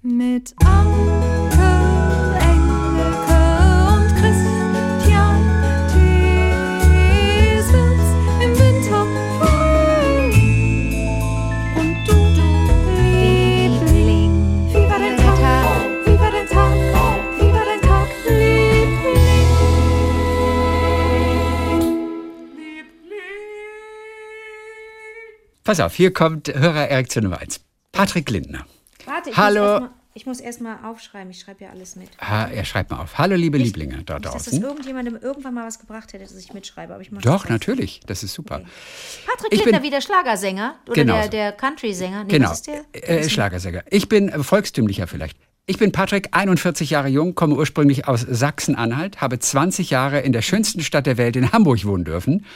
Mit Anke, Engelke und Christian Thiesens im Winter. Und du, Liebling, wie war dein Tag? Wie war dein Tag? Tag, Liebling? Pass auf, hier kommt Hörererektion Nummer 1. Patrick Lindner. Warte, ich Hallo. muss erst mal, ich muss aufschreiben. Ich schreibe ja alles mit. Ha, er schreibt mal auf. Hallo, liebe Lieblinge da Nicht, dass das draußen. irgendjemandem irgendwann mal was gebracht hätte, dass ich mitschreibe, aber ich mache Doch, das natürlich. Das ist super. Patrick Ich Lindner, bin- wie der Schlagersänger oder Genau der, der Country-Sänger. Nee, Genau. der? Äh, Schlagersänger. Ich bin äh, volkstümlicher vielleicht. Ich bin Patrick, 41 Jahre jung, komme ursprünglich aus Sachsen-Anhalt, habe 20 Jahre in der schönsten Stadt der Welt in Hamburg wohnen dürfen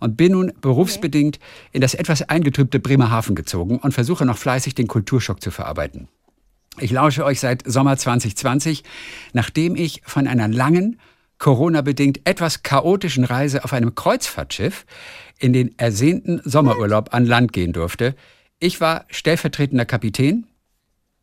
und bin nun berufsbedingt in das etwas eingetrübte Bremerhaven gezogen und versuche noch fleißig den Kulturschock zu verarbeiten. Ich lausche euch seit Sommer 2020, nachdem ich von einer langen, Corona-bedingt etwas chaotischen Reise auf einem Kreuzfahrtschiff in den ersehnten Sommerurlaub an Land gehen durfte. Ich war stellvertretender Kapitän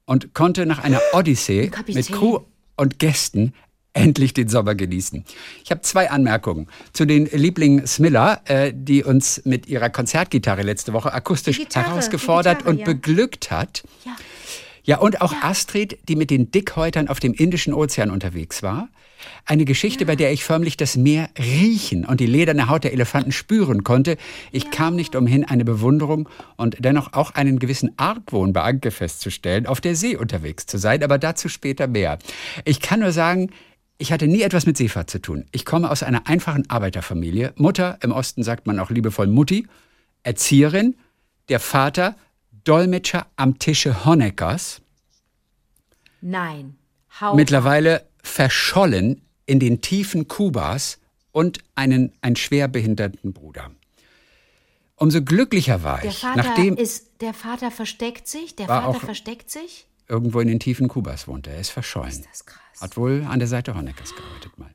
und konnte nach einer Odyssee mit Crew und Gästen endlich den Sommer genießen. Ich habe zwei Anmerkungen zu den Lieblingen Smiller, äh, die uns mit ihrer Konzertgitarre letzte Woche akustisch Gitarre, herausgefordert Gitarre, und ja. beglückt hat. Ja. Ja, und auch Astrid, die mit den Dickhäutern auf dem Indischen Ozean unterwegs war. Eine Geschichte, bei der ich förmlich das Meer riechen und die lederne Haut der Elefanten spüren konnte. Ich kam nicht umhin, eine Bewunderung und dennoch auch einen gewissen Argwohn bei Anke festzustellen, auf der See unterwegs zu sein, aber dazu später mehr. Ich kann nur sagen, ich hatte nie etwas mit Seefahrt zu tun. Ich komme aus einer einfachen Arbeiterfamilie. Mutter, im Osten sagt man auch liebevoll Mutti, Erzieherin, der Vater, Dolmetscher am Tische Honeckers, Nein. Hau. mittlerweile verschollen in den Tiefen Kubas und einen, einen schwerbehinderten Bruder. Umso glücklicher war der ich, Vater nachdem ist, der Vater versteckt sich, der Vater versteckt sich. irgendwo in den Tiefen Kubas wohnte. Er ist verschollen. Das ist krass. Hat wohl an der Seite Honeckers gearbeitet mal.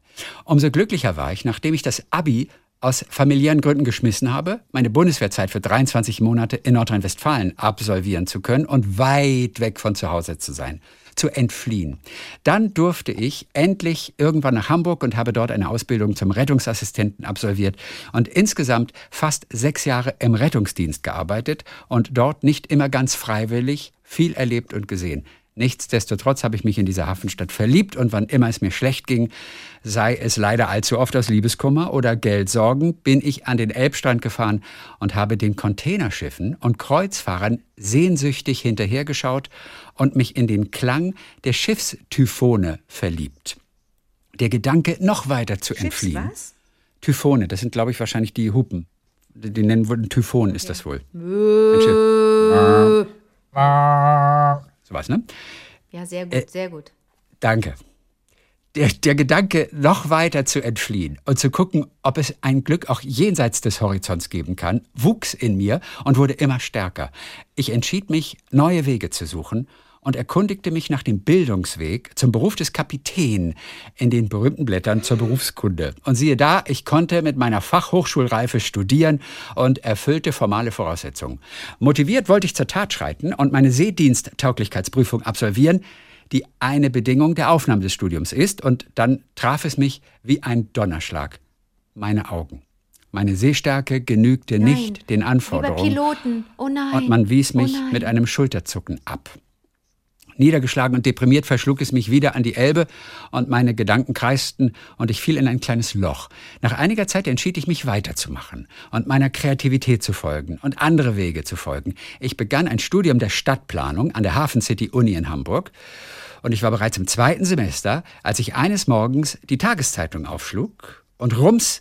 Umso glücklicher war ich, nachdem ich das Abi aus familiären Gründen geschmissen habe, meine Bundeswehrzeit für 23 Monate in Nordrhein-Westfalen absolvieren zu können und weit weg von zu Hause zu sein, zu entfliehen. Dann durfte ich endlich irgendwann nach Hamburg und habe dort eine Ausbildung zum Rettungsassistenten absolviert und insgesamt fast sechs Jahre im Rettungsdienst gearbeitet und dort nicht immer ganz freiwillig viel erlebt und gesehen. Nichtsdestotrotz habe ich mich in diese Hafenstadt verliebt und wann immer es mir schlecht ging, sei es leider allzu oft aus Liebeskummer oder Geldsorgen, bin ich an den Elbstrand gefahren und habe den Containerschiffen und Kreuzfahrern sehnsüchtig hinterhergeschaut und mich in den Klang der Schiffstyphone verliebt. Der Gedanke, noch weiter zu entfliehen. was? Typhone, das sind, glaube ich, wahrscheinlich die Hupen. Die die nennen wohl Typhon, ist das wohl. Ein Schiff. Sowas, ne? Ja, sehr Äh, gut, sehr gut. Danke. Der, der Gedanke, noch weiter zu entfliehen und zu gucken, ob es ein Glück auch jenseits des Horizonts geben kann, wuchs in mir und wurde immer stärker. Ich entschied mich, neue Wege zu suchen und erkundigte mich nach dem Bildungsweg zum Beruf des Kapitän in den berühmten Blättern zur Berufskunde. Und siehe da, ich konnte mit meiner Fachhochschulreife studieren und erfüllte formale Voraussetzungen. Motiviert wollte ich zur Tat schreiten und meine Seediensttauglichkeitsprüfung absolvieren, die eine Bedingung der Aufnahme des Studiums ist. Und dann traf es mich wie ein Donnerschlag. Meine Augen. Meine Sehstärke genügte nicht den Wie Anforderungen. Piloten. Oh nein. Und man wies mich oh nein. mit einem Schulterzucken ab. Niedergeschlagen und deprimiert verschlug es mich wieder an die Elbe und meine Gedanken kreisten und ich fiel in ein kleines Loch. Nach einiger Zeit entschied ich mich weiterzumachen und meiner Kreativität zu folgen und andere Wege zu folgen. Ich begann ein Studium der Stadtplanung an der Hafen City Uni in Hamburg und ich war bereits im zweiten Semester, als ich eines Morgens die Tageszeitung aufschlug und rums,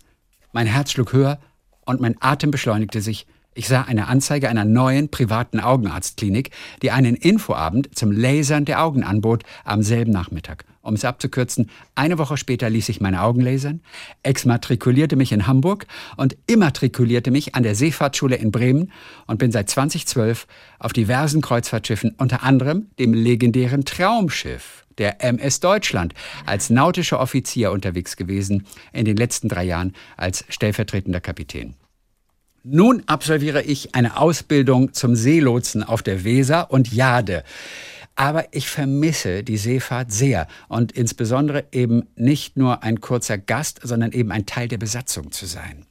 mein Herz schlug höher und mein Atem beschleunigte sich. Ich sah eine Anzeige einer neuen privaten Augenarztklinik, die einen Infoabend zum Lasern der Augen anbot am selben Nachmittag. Um es abzukürzen, eine Woche später ließ ich meine Augen lasern, exmatrikulierte mich in Hamburg und immatrikulierte mich an der Seefahrtschule in Bremen und bin seit 2012 auf diversen Kreuzfahrtschiffen, unter anderem dem legendären Traumschiff der MS Deutschland als nautischer Offizier unterwegs gewesen, in den letzten drei Jahren als stellvertretender Kapitän. Nun absolviere ich eine Ausbildung zum Seelotsen auf der Weser und Jade. Aber ich vermisse die Seefahrt sehr und insbesondere eben nicht nur ein kurzer Gast, sondern eben ein Teil der Besatzung zu sein.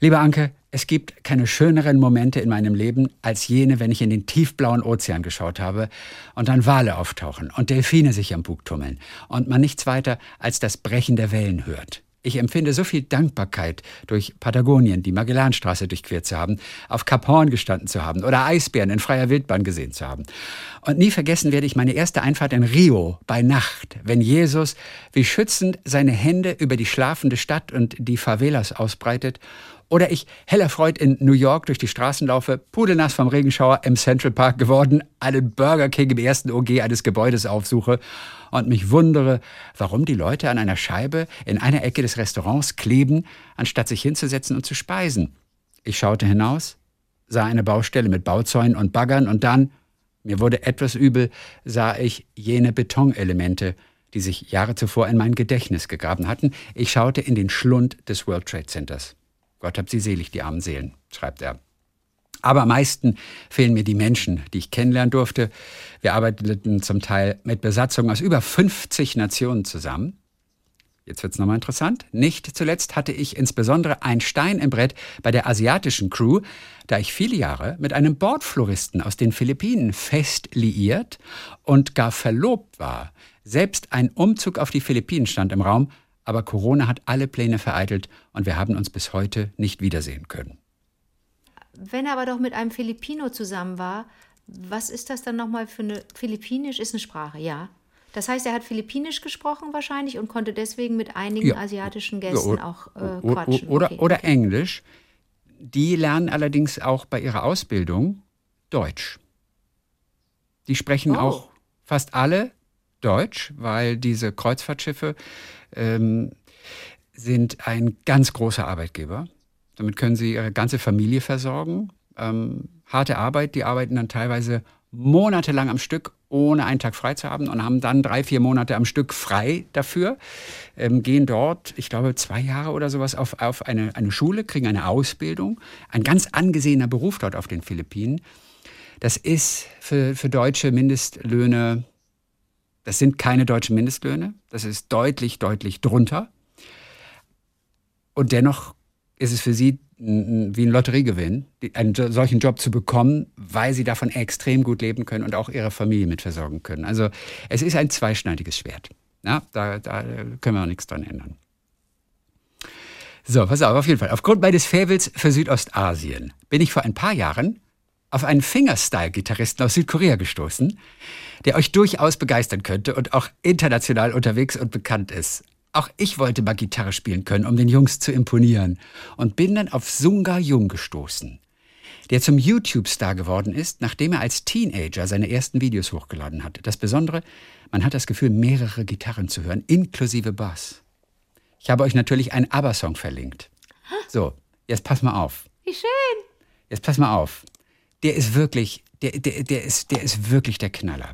Lieber Anke, es gibt keine schöneren Momente in meinem Leben als jene, wenn ich in den tiefblauen Ozean geschaut habe und dann Wale auftauchen und Delfine sich am Bug tummeln und man nichts weiter als das Brechen der Wellen hört. Ich empfinde so viel Dankbarkeit, durch Patagonien, die Magellanstraße durchquert zu haben, auf Kap Horn gestanden zu haben oder Eisbären in freier Wildbahn gesehen zu haben. Und nie vergessen werde ich meine erste Einfahrt in Rio bei Nacht, wenn Jesus wie schützend seine Hände über die schlafende Stadt und die Favelas ausbreitet oder ich hellerfreut in New York durch die Straßen laufe, pudelnass vom Regenschauer im Central Park geworden, einen Burger King im ersten OG eines Gebäudes aufsuche und mich wundere, warum die Leute an einer Scheibe in einer Ecke des Restaurants kleben, anstatt sich hinzusetzen und zu speisen. Ich schaute hinaus, sah eine Baustelle mit Bauzäunen und Baggern und dann, mir wurde etwas übel, sah ich jene Betonelemente, die sich Jahre zuvor in mein Gedächtnis gegraben hatten. Ich schaute in den Schlund des World Trade Centers. Gott hab sie selig, die armen Seelen, schreibt er. Aber am meisten fehlen mir die Menschen, die ich kennenlernen durfte. Wir arbeiteten zum Teil mit Besatzungen aus über 50 Nationen zusammen. Jetzt wird's nochmal interessant. Nicht zuletzt hatte ich insbesondere ein Stein im Brett bei der asiatischen Crew, da ich viele Jahre mit einem Bordfloristen aus den Philippinen fest liiert und gar verlobt war. Selbst ein Umzug auf die Philippinen stand im Raum, aber Corona hat alle Pläne vereitelt und wir haben uns bis heute nicht wiedersehen können. Wenn er aber doch mit einem Filipino zusammen war, was ist das dann nochmal für eine. Philippinisch ist eine Sprache, ja. Das heißt, er hat Philippinisch gesprochen wahrscheinlich und konnte deswegen mit einigen Ja. asiatischen Gästen Ja, auch äh, quatschen. Oder, Okay. oder Englisch. Die lernen allerdings auch bei ihrer Ausbildung Deutsch. Die sprechen Oh. auch fast alle Deutsch, weil diese Kreuzfahrtschiffe ähm, sind ein ganz großer Arbeitgeber. Damit können sie ihre ganze Familie versorgen. Ähm, harte Arbeit, die arbeiten dann teilweise monatelang am Stück, ohne einen Tag frei zu haben und haben dann drei, vier Monate am Stück frei dafür, ähm, gehen dort, ich glaube, zwei Jahre oder sowas auf, auf eine, eine Schule, kriegen eine Ausbildung. Ein ganz angesehener Beruf dort auf den Philippinen. Das ist für, für deutsche Mindestlöhne, das sind keine deutschen Mindestlöhne, das ist deutlich, deutlich drunter. Und dennoch ist es für sie wie ein Lotteriegewinn, einen solchen Job zu bekommen, weil sie davon extrem gut leben können und auch ihre Familie mit versorgen können. Also es ist ein zweischneidiges Schwert. Ja, da, da können wir auch nichts dran ändern. So, pass auf, auf jeden Fall. Aufgrund meines Fävels für Südostasien bin ich vor ein paar Jahren auf einen Fingerstyle-Gitarristen aus Südkorea gestoßen, der euch durchaus begeistern könnte und auch international unterwegs und bekannt ist. Auch ich wollte mal Gitarre spielen können, um den Jungs zu imponieren und bin dann auf Sunga Jung gestoßen, der zum YouTube-Star geworden ist, nachdem er als Teenager seine ersten Videos hochgeladen hat. Das Besondere, man hat das Gefühl, mehrere Gitarren zu hören, inklusive Bass. Ich habe euch natürlich einen ABBA-Song verlinkt. So, jetzt pass mal auf. Wie schön. Jetzt pass mal auf. Der ist wirklich, der, der, der, ist, der ist wirklich der Knaller.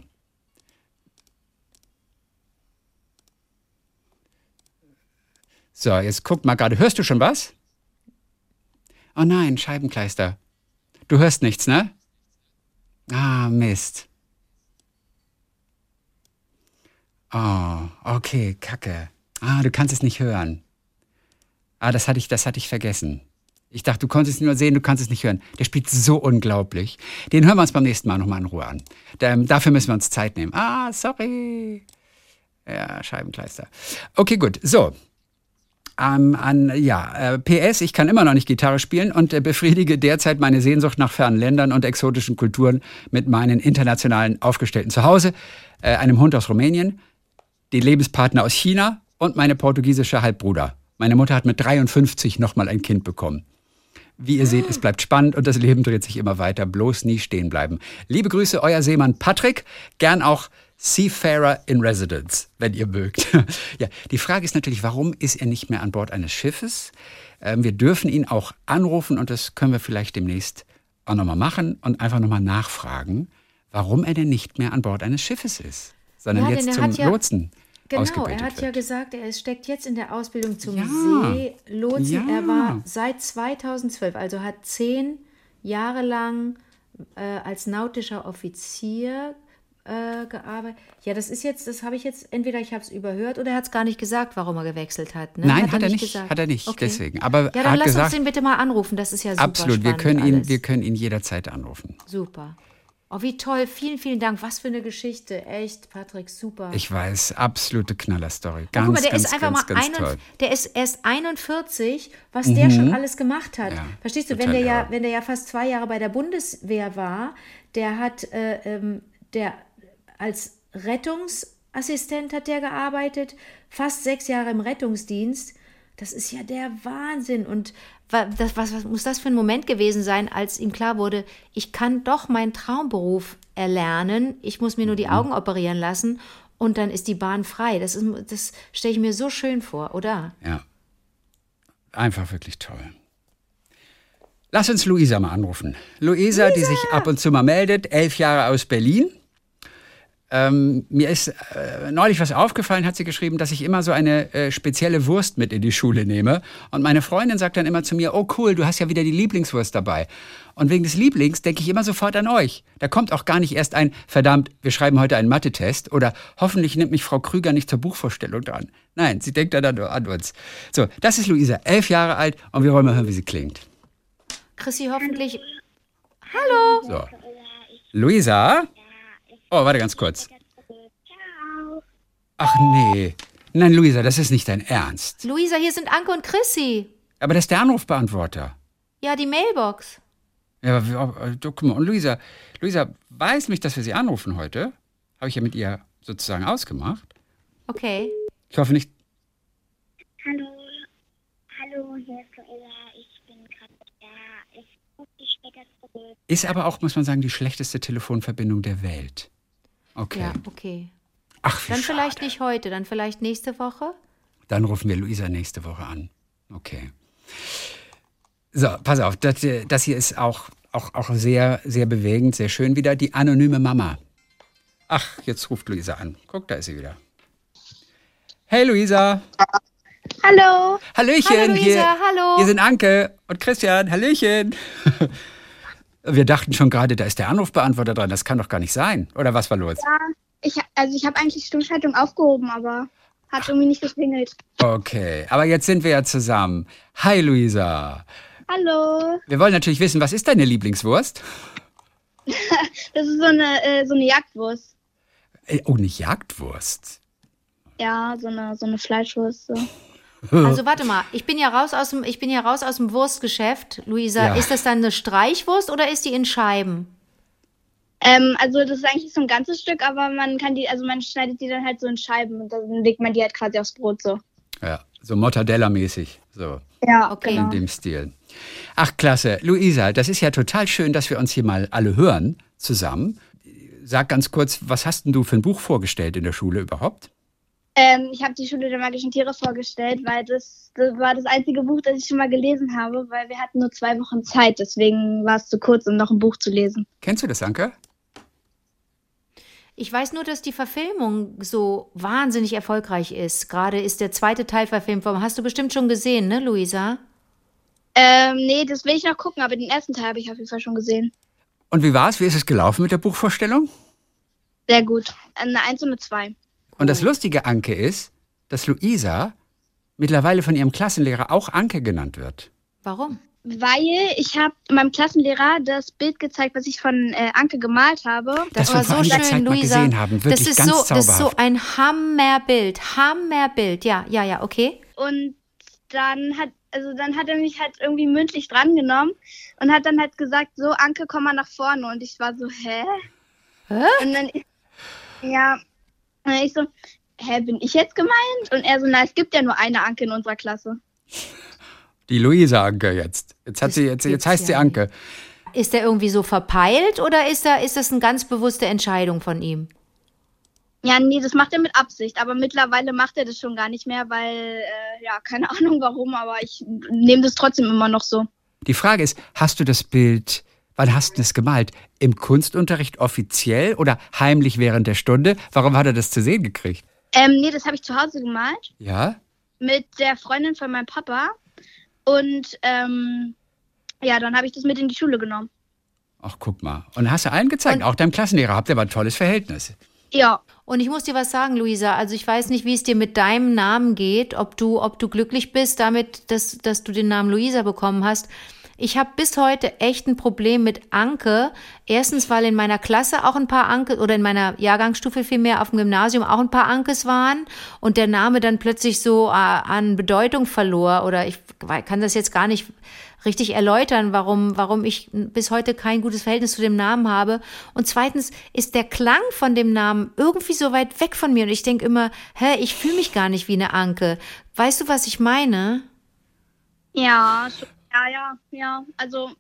So, jetzt guck mal gerade. Hörst du schon was? Oh nein, Scheibenkleister. Du hörst nichts, ne? Ah, Mist. Oh, okay, Kacke. Ah, du kannst es nicht hören. Ah, das hatte ich, das hatte ich vergessen. Ich dachte, du konntest ihn nur sehen, du kannst es nicht hören. Der spielt so unglaublich. Den hören wir uns beim nächsten Mal nochmal in Ruhe an. Da, dafür müssen wir uns Zeit nehmen. Ah, sorry. Ja, Scheibenkleister. Okay, gut. So. Ähm, an, ja, äh, PS, ich kann immer noch nicht Gitarre spielen und äh, befriedige derzeit meine Sehnsucht nach fernen Ländern und exotischen Kulturen mit meinen internationalen Aufgestellten zu Hause, äh, einem Hund aus Rumänien, den Lebenspartner aus China und meine portugiesische Halbbruder. Meine Mutter hat mit 53 nochmal ein Kind bekommen. Wie ihr seht, es bleibt spannend und das Leben dreht sich immer weiter. Bloß nie stehen bleiben. Liebe Grüße, euer Seemann Patrick. Gern auch Seafarer in Residence, wenn ihr mögt. ja, die Frage ist natürlich, warum ist er nicht mehr an Bord eines Schiffes? Ähm, wir dürfen ihn auch anrufen und das können wir vielleicht demnächst auch nochmal machen und einfach nochmal nachfragen, warum er denn nicht mehr an Bord eines Schiffes ist, sondern Ja, jetzt zum ja- Lotsen Genau, er hat wird. ja gesagt, er steckt jetzt in der Ausbildung zum Ja. Seelotsen. Er war seit 2012, also hat zehn Jahre lang äh, als nautischer Offizier äh, gearbeitet. Ja, das ist jetzt, das habe ich jetzt, entweder ich habe es überhört oder er hat es gar nicht gesagt, warum er gewechselt hat. Ne? Nein, hat, er nicht, hat er nicht, Okay. deswegen. Aber Ja, er dann hat lass gesagt, uns den bitte mal anrufen, das ist ja super absolut, wir können, ihn, wir können ihn jederzeit anrufen. Super. Oh, wie toll, vielen, vielen Dank. Was für eine Geschichte. Echt, Patrick, super. Ich weiß, absolute Knallerstory. Ganz, Guck mal, der ganz, ist einfach ganz, mal ganz 41 toll. Mhm. der ist erst 41, was der schon alles gemacht hat. Ja, Verstehst du, wenn der ja, wenn der ja fast zwei Jahre bei der Bundeswehr war, der hat äh, ähm, der als Rettungsassistent hat der gearbeitet, fast sechs Jahre im Rettungsdienst. Das ist ja der Wahnsinn. Und wa- das, was, was muss das für ein Moment gewesen sein, als ihm klar wurde, ich kann doch meinen Traumberuf erlernen, ich muss mir nur Mhm. die Augen operieren lassen und dann ist die Bahn frei. Das, ist- das stelle ich mir so schön vor, oder? Ja. Einfach wirklich toll. Lass uns Luisa mal anrufen. Luisa, die sich ab und zu mal meldet, elf Jahre aus Berlin. Ähm, mir ist äh, neulich was aufgefallen, hat sie geschrieben, dass ich immer so eine äh, spezielle Wurst mit in die Schule nehme. Und meine Freundin sagt dann immer zu mir, oh cool, du hast ja wieder die Lieblingswurst dabei. Und wegen des Lieblings denke ich immer sofort an euch. Da kommt auch gar nicht erst ein, verdammt, wir schreiben heute einen Mathe-Test oder hoffentlich nimmt mich Frau Krüger nicht zur Buchvorstellung dran. Nein, sie denkt dann nur an uns. So, das ist Luisa, elf Jahre alt und wir wollen mal hören, wie sie klingt. Chrissy, hoffentlich. Hallo! So. Luisa? Oh, warte ganz kurz. Ach nee. Nein, Luisa, das ist nicht dein Ernst. Luisa, hier sind Anke und Chrissy. Aber das ist der Anrufbeantworter. Ja, die Mailbox. Ja, aber, du, guck mal, und Luisa, Luisa weiß nicht, dass wir sie anrufen heute. Habe ich ja mit ihr sozusagen ausgemacht. Okay. Ich hoffe nicht. Hallo, hallo, hier ist Luella. Ich bin gerade da. Ich rufe dich später zurück. Ist aber auch, muss man sagen, die schlechteste Telefonverbindung der Welt. Okay. Ja, okay. Ach, wie Dann schade. vielleicht nicht heute, dann vielleicht nächste Woche. Dann rufen wir Luisa nächste Woche an. Okay. So, pass auf, das, das hier ist auch, auch, auch sehr, sehr bewegend, sehr schön wieder. Die anonyme Mama. Ach, jetzt ruft Luisa an. Guck, da ist sie wieder. Hey Luisa. Hallo. Hallöchen. Hallo, Luisa, hier, hallo. Hier sind Anke und Christian. Hallöchen. Wir dachten schon gerade, da ist der Anrufbeantworter dran. Das kann doch gar nicht sein. Oder was war los? Ich, also ich habe eigentlich Stummschaltung aufgehoben, aber hat irgendwie nicht geklingelt. Okay, aber jetzt sind wir ja zusammen. Hi Luisa. Hallo. Wir wollen natürlich wissen, was ist deine Lieblingswurst? Das ist so eine, äh, so eine Jagdwurst. Äh, Oh, eine Jagdwurst. Ja, so eine, so eine Fleischwurst. So. Also warte mal, ich bin ja raus aus dem, ich bin ja raus aus dem Wurstgeschäft. Luisa, Ja. ist das dann eine Streichwurst oder ist die in Scheiben? Ähm, also das ist eigentlich so ein ganzes Stück, aber man kann die, also man schneidet die dann halt so in Scheiben und dann legt man die halt quasi aufs Brot so. Ja, so Mortadella-mäßig. So, Ja, Okay. genau. in dem Stil. Ach, klasse. Luisa, das ist ja total schön, dass wir uns hier mal alle hören zusammen. Sag ganz kurz, was hast denn du für ein Buch vorgestellt in der Schule überhaupt? Ähm, ich habe die Schule der magischen Tiere vorgestellt, weil das, das war das einzige Buch, das ich schon mal gelesen habe, weil wir hatten nur zwei Wochen Zeit, deswegen war es zu kurz, um noch ein Buch zu lesen. Kennst du das, Anke? Ich weiß nur, dass die Verfilmung so wahnsinnig erfolgreich ist. Gerade ist der zweite Teil verfilmt worden. Hast du bestimmt schon gesehen, ne, Luisa? Ähm, nee, das will ich noch gucken, aber den ersten Teil habe ich auf jeden Fall schon gesehen. Und wie war's? Wie ist es gelaufen mit der Buchvorstellung? Sehr gut. Eine 1 und eine 2. Und das Lustige, Anke, ist, dass Luisa mittlerweile von ihrem Klassenlehrer auch Anke genannt wird. Warum? Weil ich habe meinem Klassenlehrer das Bild gezeigt, was ich von äh, Anke gemalt habe. Das war so schön, Zeit Luisa. gesehen haben. Wirklich das ist ganz so, das ist so ein Hammerbild. Hammerbild. Ja, ja, ja, okay. Und dann hat, also dann hat er mich halt irgendwie mündlich drangenommen und hat dann halt gesagt, so Anke, komm mal nach vorne. Und ich war so, hä? Hä? Und dann, ja, und dann ich so, hä, bin ich jetzt gemeint? Und er so, na, es gibt ja nur eine Anke in unserer Klasse. Die Luisa Anke jetzt. Jetzt, hat Das sie, jetzt, jetzt heißt sie ja Anke. Ist er irgendwie so verpeilt oder ist, er, ist das eine ganz bewusste Entscheidung von ihm? Ja, nee, das macht er mit Absicht, aber mittlerweile macht er das schon gar nicht mehr, weil, äh, ja, keine Ahnung warum, aber ich nehme das trotzdem immer noch so. Die Frage ist, hast du das Bild, wann hast du es gemalt? Im Kunstunterricht offiziell oder heimlich während der Stunde? Warum hat er das zu sehen gekriegt? Ähm, nee, das habe ich zu Hause gemalt Ja? mit der Freundin von meinem Papa und, ähm, ja, dann habe ich das mit in die Schule genommen. Ach, guck mal. Und hast du allen gezeigt, Und- auch deinem Klassenlehrer, habt ihr aber ein tolles Verhältnis. Ja. Und ich muss dir was sagen, Luisa. Also ich weiß nicht, wie es dir mit deinem Namen geht, ob du, ob du glücklich bist damit, dass, dass du den Namen Luisa bekommen hast. Ich habe bis heute echt ein Problem mit Anke. Erstens, weil in meiner Klasse auch ein paar Anke oder in meiner Jahrgangsstufe vielmehr auf dem Gymnasium auch ein paar Ankes waren und der Name dann plötzlich so äh, an Bedeutung verlor. Oder ich kann das jetzt gar nicht richtig erläutern, warum, warum ich bis heute kein gutes Verhältnis zu dem Namen habe. Und zweitens ist der Klang von dem Namen irgendwie so weit weg von mir. Und ich denke immer, hä, ich fühle mich gar nicht wie eine Anke. Weißt du, was ich meine? Ja, ja, ja, ja. Also,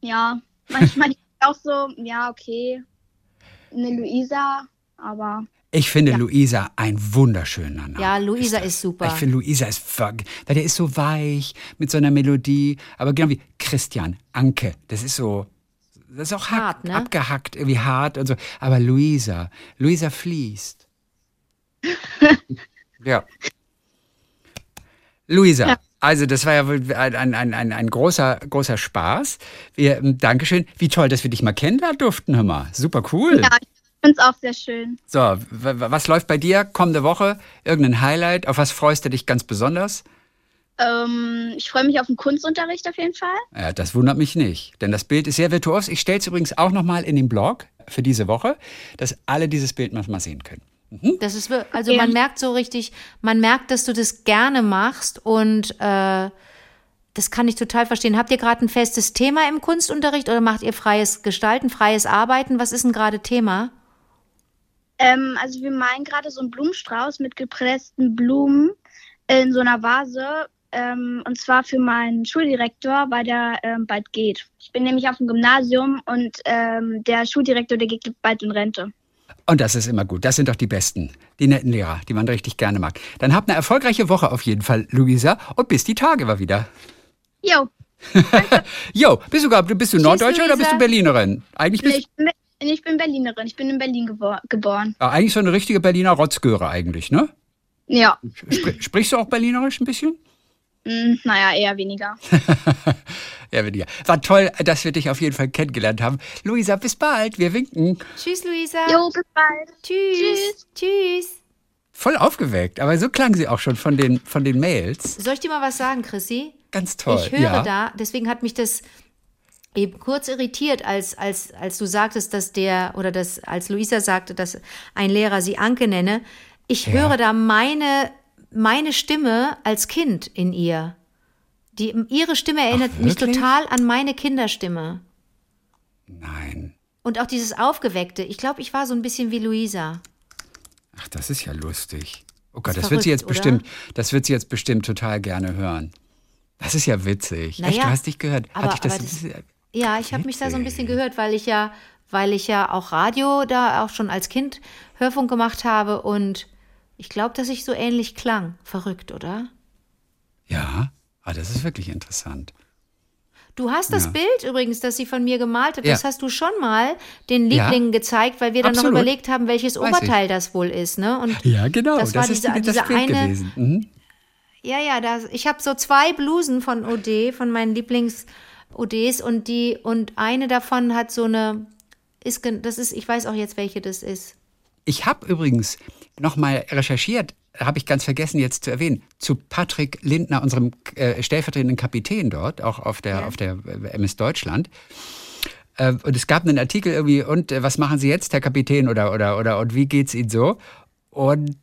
ja. Manchmal ist auch so, ja, okay. Eine Luisa, aber Ich finde Luisa ein wunderschöner Name. Ja, Luisa das. ist super. Ich finde Luisa ist, weil der ist so weich mit so einer Melodie, aber genau wie Christian, Anke, das ist so, das ist auch Hart, ne? abgehackt, irgendwie hart und so. Aber Luisa, Luisa fließt. ja. Luisa, also das war ja wohl ein, ein, ein, ein, großer, großer Spaß. Wir, ähm, Dankeschön. Wie toll, dass wir dich mal kennenlernen durften, hör mal. Super cool. ja, ich finde es auch sehr schön. So, was läuft bei dir kommende Woche? Irgendein Highlight? Auf was freust du dich ganz besonders? Ähm, ich freue mich auf den Kunstunterricht auf jeden Fall. Ja, das wundert mich nicht, denn das Bild ist sehr virtuos. Ich stelle es übrigens auch nochmal in den Blog für diese Woche, dass alle dieses Bild mal sehen können. Das ist, also man merkt so richtig, man merkt, dass du das gerne machst und äh, das kann ich total verstehen. Habt ihr gerade ein festes Thema im Kunstunterricht oder macht ihr freies Gestalten, freies Arbeiten? Was ist denn gerade Thema? Ähm, also wir malen gerade so einen Blumenstrauß mit gepressten Blumen in so einer Vase. Ähm, und zwar für meinen Schuldirektor, weil der ähm, bald geht. Ich bin nämlich auf dem Gymnasium und ähm, der Schuldirektor, der geht bald in Rente. Und das ist immer gut. Das sind doch die Besten, die netten Lehrer, die man richtig gerne mag. Dann habt eine erfolgreiche Woche auf jeden Fall, Luisa. Und bis die Tage mal wieder. Jo, Jo, bist du, bist du Norddeutsche oder bist du Berlinerin? Eigentlich bist ich bin, ich bin Berlinerin. Ich bin in Berlin gebor geboren. du eigentlich so eine richtige Berliner Rotzgöre eigentlich, ne? Ja, Spr sprichst du auch Berlinerisch ein bisschen? Hm, naja, eher weniger. Ja, weniger. War toll, dass wir dich auf jeden Fall kennengelernt haben. Luisa, bis bald. Wir winken. Tschüss, Luisa. Jo, bis bald. Tschüss. Tschüss. Voll aufgeweckt, aber so klang sie auch schon von den, von den Mails. Soll ich dir mal was sagen, Chrissy? Ganz toll. Ich höre ja. da, deswegen hat mich das eben kurz irritiert, als, als, als du sagtest, dass der, oder dass, als Luisa sagte, dass ein Lehrer sie Anke nenne. Ich Ja. höre da meine, meine Stimme als Kind in ihr. Die, ihre Stimme erinnert mich wirklich? total an meine Kinderstimme. Nein. Und auch dieses Aufgeweckte. Ich glaube, ich war so ein bisschen wie Luisa. Ach, das ist ja lustig. Oh Gott, das wird sie jetzt verrückt, bestimmt, das wird sie jetzt bestimmt total gerne hören. Das ist ja witzig. Naja, Echt, du hast dich gehört. aber- dich das, das- Ja, ich habe mich da so ein bisschen gehört, weil ich ja, weil ich ja auch Radio da auch schon als Kind Hörfunk gemacht habe und ich glaube, dass ich so ähnlich klang. Verrückt, oder? ja, ah, das ist wirklich interessant. Du hast das Ja. Bild übrigens, das sie von mir gemalt hat, Ja. das hast du schon mal den Ja. Lieblingen gezeigt, weil wir dann Absolut. noch überlegt haben, welches Weiß Oberteil das wohl ist, ne? Und Ja, genau. Das war ist diese- die- das diese Bild eine- gewesen. Mhm. Ja, ja, das, ich habe so zwei Blusen von OD, von meinen Lieblings-ODs und die und eine davon hat so eine ist das ist ich weiß auch jetzt welche das ist. Ich habe übrigens noch mal recherchiert, habe ich ganz vergessen jetzt zu erwähnen, zu Patrick Lindner, unserem äh, stellvertretenden Kapitän dort, auch auf der, auf der äh, MS Deutschland. Äh, und es gab einen Artikel irgendwie, und äh, was machen Sie jetzt, Herr Kapitän, oder, oder, oder, und wie geht's Ihnen so? Und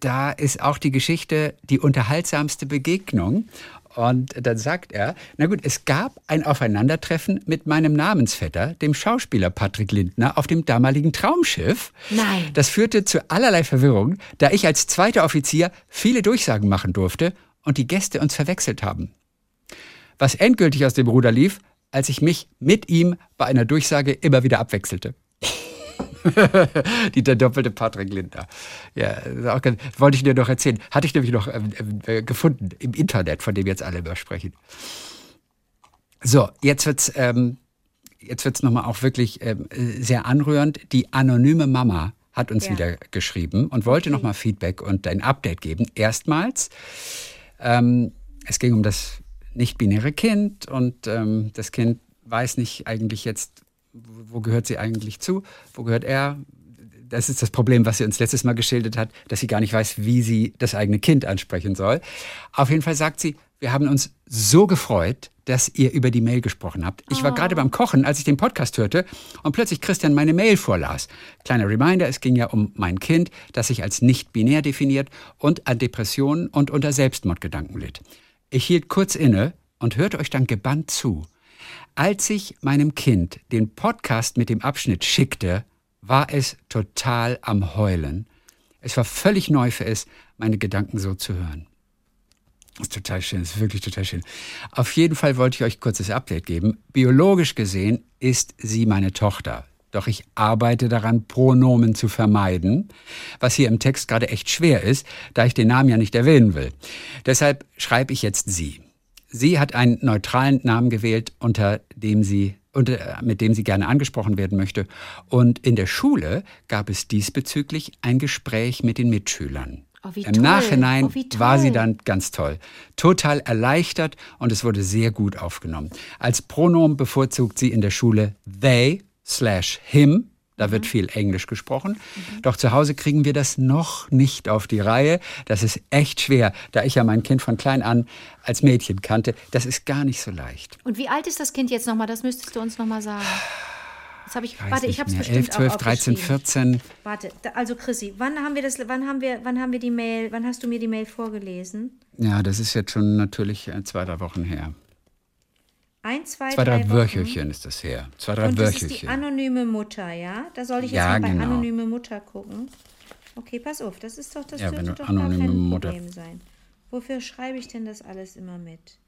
da ist auch die Geschichte die unterhaltsamste Begegnung. Und dann sagt er, na gut, es gab ein Aufeinandertreffen mit meinem Namensvetter, dem Schauspieler Patrick Lindner, auf dem damaligen Traumschiff. Nein. Das führte zu allerlei Verwirrung, da ich als zweiter Offizier viele Durchsagen machen durfte und die Gäste uns verwechselt haben. Was endgültig aus dem Ruder lief, als ich mich mit ihm bei einer Durchsage immer wieder abwechselte. Die, der doppelte Patrick Lindner. Ja, auch ganz, wollte ich dir noch erzählen. Hatte ich nämlich noch ähm, äh, gefunden im Internet, von dem jetzt alle immer sprechen. So, jetzt wird's, ähm, jetzt wird's nochmal auch wirklich ähm, äh, sehr anrührend. Die anonyme Mama hat uns Ja. wieder geschrieben und wollte nochmal Feedback und ein Update geben. Erstmals, ähm, es ging um das nicht-binäre Kind und ähm, das Kind weiß nicht eigentlich jetzt, wo gehört sie eigentlich zu? Wo gehört er? Das ist das Problem, was sie uns letztes Mal geschildert hat, dass sie gar nicht weiß, wie sie das eigene Kind ansprechen soll. Auf jeden Fall sagt sie, wir haben uns so gefreut, dass ihr über die Mail gesprochen habt. Ich war Oh. gerade beim Kochen, als ich den Podcast hörte und plötzlich Christian meine Mail vorlas. Kleiner Reminder, es ging ja um mein Kind, das sich als nicht binär definiert und an Depressionen und unter Selbstmordgedanken litt. Ich hielt kurz inne und hörte euch dann gebannt zu. Als ich meinem Kind den Podcast mit dem Abschnitt schickte, war es total am Heulen. Es war völlig neu für es, meine Gedanken so zu hören. Das ist total schön, das ist wirklich total schön. Auf jeden Fall wollte ich euch kurz das Update geben. Biologisch gesehen ist sie meine Tochter. Doch ich arbeite daran, Pronomen zu vermeiden, was hier im Text gerade echt schwer ist, da ich den Namen ja nicht erwähnen will. Deshalb schreibe ich jetzt sie. Sie hat einen neutralen Namen gewählt, unter dem sie unter, mit dem sie gerne angesprochen werden möchte. Und in der Schule gab es diesbezüglich ein Gespräch mit den Mitschülern. Oh, Im toll. Nachhinein Oh, war sie dann ganz toll. Total erleichtert und es wurde sehr gut aufgenommen. Als Pronomen bevorzugt sie in der Schule they slash him. Da Mhm. wird viel Englisch gesprochen. Doch zu Hause kriegen wir das noch nicht auf die Reihe. Das ist echt schwer, da ich ja mein Kind von klein an als Mädchen kannte. Das ist gar nicht so leicht. Und wie alt ist das Kind jetzt nochmal? Das müsstest du uns nochmal sagen. Jetzt habe ich, Weiß warte, ich habe es bestimmt 11, 12, auch 13, aufgeschrieben. 14. Warte, also Chrissy, wann haben wir das, wann haben wir, wann haben wir die Mail, wann hast du mir die Mail vorgelesen? Ja, das ist jetzt schon natürlich äh, zwei, drei Wochen her. Ein, zwei, Zwei, drei Wochen. Wöchelchen ist das her. Zwei, drei Und das ist die Wöchelchen. anonyme Mutter, ja? Da soll ich jetzt Ja, mal bei genau. anonyme Mutter gucken. Okay, pass auf, das ist doch, das Ja, dürfte doch gar anonyme kein Mutter- Problem sein. Wofür schreibe ich denn das alles immer mit?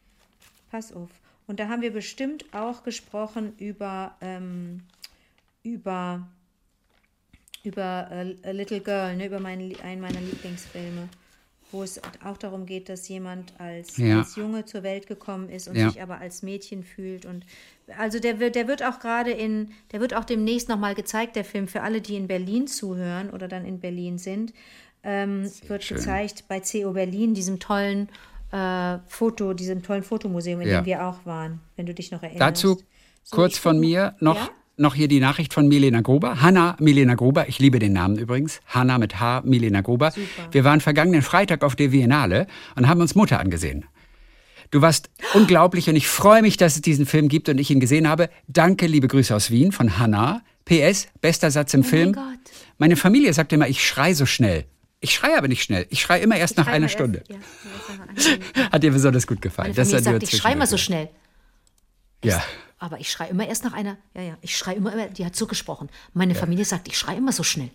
Pass auf. Und da haben wir bestimmt auch gesprochen über, ähm, über, über äh, A Little Girl, ne? über meinen, einen meiner Lieblingsfilme, wo es auch darum geht, dass jemand als, Ja. als Junge zur Welt gekommen ist und Ja. sich aber als Mädchen fühlt. Und also der wird, der wird auch gerade in, der wird auch demnächst nochmal gezeigt, der Film, für alle, die in Berlin zuhören oder dann in Berlin sind, ähm, wird schön. gezeigt bei CO Berlin, diesem tollen äh, Foto, diesem tollen Fotomuseum, in Ja. dem wir auch waren, wenn du dich noch erinnerst. Dazu So, kurz von mir noch? Noch hier die Nachricht von Milena Gruber. Hanna Milena Gruber, ich liebe den Namen übrigens. Hanna mit H, Milena Gruber. Wir waren vergangenen Freitag auf der Biennale und haben uns Mutter angesehen. Du warst unglaublich und ich freue mich, dass es diesen Film gibt und ich ihn gesehen habe. Danke, liebe Grüße aus Wien von Hanna. PS, bester Satz im Film. Oh Gott. Meine Familie sagt immer, ich schrei so schnell. Ich schreie aber nicht schnell. Ich schreie immer erst nach Schreib einer erst- Stunde. Ja, nach Hat dir besonders gut gefallen. Meine Das sagt, ich schreie immer so schnell. Ja. Aber ich schreie immer erst nach einer, ja, ja, ich schreie immer, immer die hat so gesprochen. Meine Familie sagt, ich schreie immer so schnell.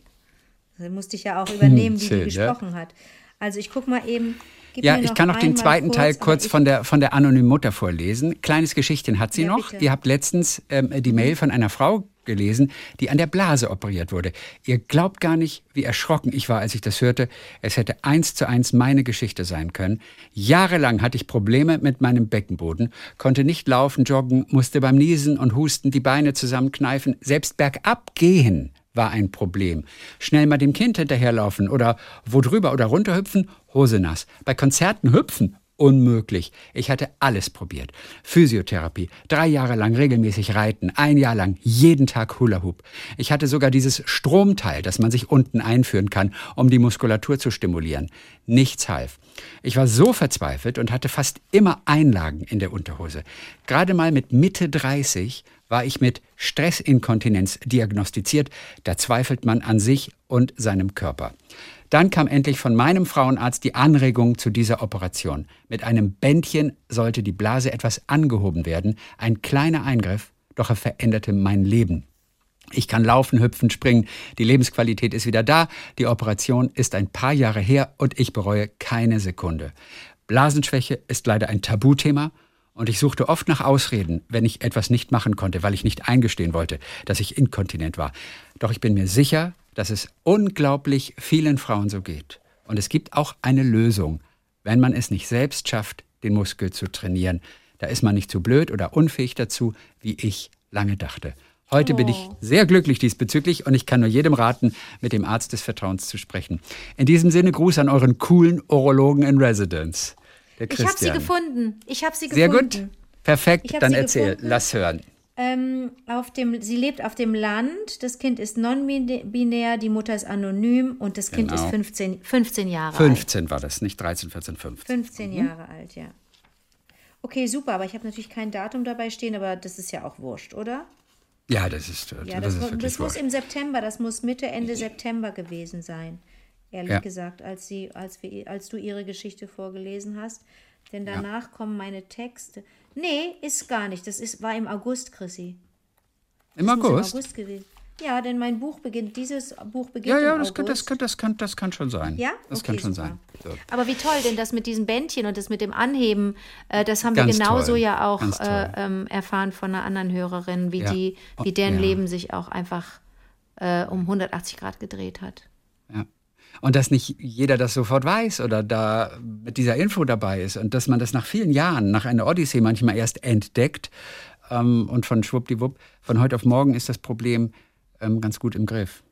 Das musste ich ja auch übernehmen, wie schön, die ja. gesprochen hat. Also ich guck mal eben. gib Ja, mir ich kann noch den zweiten Teil aber kurz von der, von der anonymen Mutter vorlesen. Kleines Geschichtchen hat sie Ja, noch. bitte. Mhm. Ihr habt letztens ähm, die Mail von einer Frau gelesen, die an der Blase operiert wurde. Ihr glaubt gar nicht, wie erschrocken ich war, als ich das hörte. Es hätte eins zu eins meine Geschichte sein können. Jahrelang hatte ich Probleme mit meinem Beckenboden, konnte nicht laufen, joggen, musste beim Niesen und Husten die Beine zusammenkneifen. Selbst bergab gehen war ein Problem. Schnell mal dem Kind hinterherlaufen oder wo drüber oder runter hüpfen, Hose nass. Bei Konzerten hüpfen, unmöglich. Ich hatte alles probiert. Physiotherapie, drei Jahre lang regelmäßig reiten, ein Jahr lang jeden Tag Hula Hoop. Ich hatte sogar dieses Stromteil, das man sich unten einführen kann, um die Muskulatur zu stimulieren. Nichts half. Ich war so verzweifelt und hatte fast immer Einlagen in der Unterhose. Gerade mal mit Mitte 30 war ich mit Stressinkontinenz diagnostiziert. Da zweifelt man an sich und seinem Körper. Dann kam endlich von meinem Frauenarzt die Anregung zu dieser Operation. Mit einem Bändchen sollte die Blase etwas angehoben werden. Ein kleiner Eingriff, doch er veränderte mein Leben. Ich kann laufen, hüpfen, springen. Die Lebensqualität ist wieder da. Die Operation ist ein paar Jahre her und ich bereue keine Sekunde. Blasenschwäche ist leider ein Tabuthema und ich suchte oft nach Ausreden, wenn ich etwas nicht machen konnte, weil ich nicht eingestehen wollte, dass ich inkontinent war. Doch ich bin mir sicher, dass es unglaublich vielen Frauen so geht. Und es gibt auch eine Lösung, wenn man es nicht selbst schafft, den Muskel zu trainieren. Da ist man nicht zu blöd oder unfähig dazu, wie ich lange dachte. Heute bin ich sehr glücklich diesbezüglich und ich kann nur jedem raten, mit dem Arzt des Vertrauens zu sprechen. In diesem Sinne Gruß an euren coolen Urologen in Residence. Der Ich habe sie Christian. gefunden. Ich habe sie Sehr gefunden. gut. Perfekt, dann erzähl, gefunden. lass hören. Ähm, auf dem, sie lebt auf dem Land, das Kind ist non-binär, die Mutter ist anonym und das Kind Genau. ist 15, 15 Jahre alt. 15 war das, nicht 13, 14, 15. 15 Jahre alt, ja. Okay, super, aber ich habe natürlich kein Datum dabei stehen, aber das ist ja auch wurscht, oder? Ja, das ist, äh, Ja, das das, ist das muss im September, das muss Mitte, Ende September gewesen sein. Ehrlich Ja. gesagt, als, sie, als, wir, als du ihre Geschichte vorgelesen hast. Denn danach kommen meine Texte. Nee, ist gar nicht. Das ist, war im August, Chrissy. Im Das August? Im August gewesen. Ja, denn mein Buch beginnt, dieses Buch beginnt Ja, ja, im das kann, das, kann, das, kann, das kann schon sein. Ja? Das Okay, kann schon super. sein. So. Aber wie toll, denn das mit diesen Bändchen und das mit dem Anheben, äh, das haben Ganz wir genauso toll, ja auch äh, ähm, erfahren von einer anderen Hörerin, wie Ja. die, wie deren ja. Leben sich auch einfach äh, um 180 Grad gedreht hat. Ja. Und dass nicht jeder das sofort weiß oder da mit dieser Info dabei ist und dass man das nach vielen Jahren, nach einer Odyssee manchmal erst entdeckt ähm, und von schwuppdiwupp, von heute auf morgen ist das Problem ähm, ganz gut im Griff.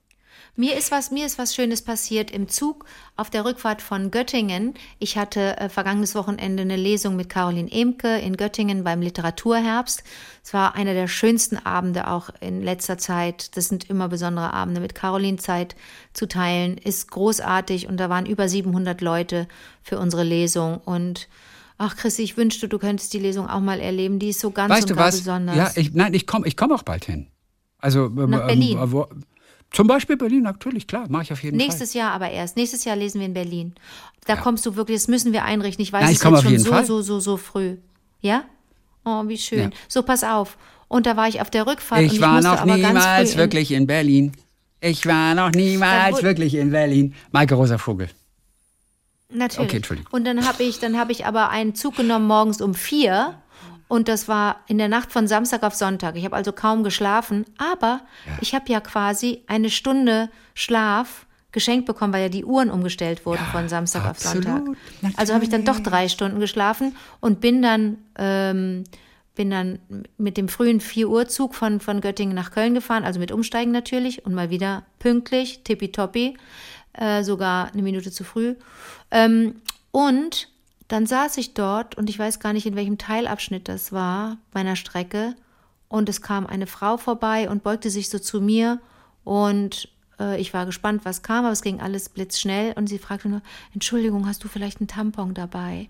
Mir ist was, mir ist was Schönes passiert im Zug auf der Rückfahrt von Göttingen. Ich hatte äh, vergangenes Wochenende eine Lesung mit Caroline Emke in Göttingen beim Literaturherbst. Es war einer der schönsten Abende auch in letzter Zeit. Das sind immer besondere Abende mit Caroline Zeit zu teilen. Ist großartig und da waren über 700 Leute für unsere Lesung und Ach, Chrissy, ich wünschte, du könntest die Lesung auch mal erleben. Die ist so ganz weißt und du was? besonders. Ja, ich, nein, ich komme ich komm auch bald hin. Also ähm, Nach Berlin. Ähm, wo, zum Beispiel Berlin, natürlich, klar, mache ich auf jeden Fall. Nächstes Jahr aber erst. Nächstes Jahr lesen wir in Berlin. Da kommst du wirklich, das müssen wir einrichten. Ich weiß, es ich jetzt schon so, Fall. so, so, so früh. Ja? Oh, wie schön. Ja. So, pass auf. Und da war ich auf der Rückfahrt. und Ich ich war noch niemals wirklich in Berlin. Ich war noch niemals wirklich in Berlin. Maike Rosa Vogel. Natürlich. Okay, Entschuldigung. Und dann habe ich, dann habe ich aber einen Zug genommen morgens um vier. Und das war in der Nacht von Samstag auf Sonntag. Ich habe also kaum geschlafen. Aber ich habe ja quasi eine Stunde Schlaf geschenkt bekommen, weil ja die Uhren umgestellt wurden von Samstag absolut, auf Sonntag. Also habe ich dann doch drei Stunden geschlafen und bin dann, ähm, bin dann mit dem frühen 4 Uhr Zug von, von Göttingen nach Köln gefahren, also mit Umsteigen natürlich und mal wieder pünktlich, tippitoppi, äh, sogar eine Minute zu früh. Ähm, und dann saß ich dort und ich weiß gar nicht, in welchem Teilabschnitt das war, meiner Strecke. Und es kam eine Frau vorbei und beugte sich so zu mir und äh, ich war gespannt, was kam, aber es ging alles blitzschnell und sie fragte nur, Entschuldigung, hast du vielleicht einen Tampon dabei?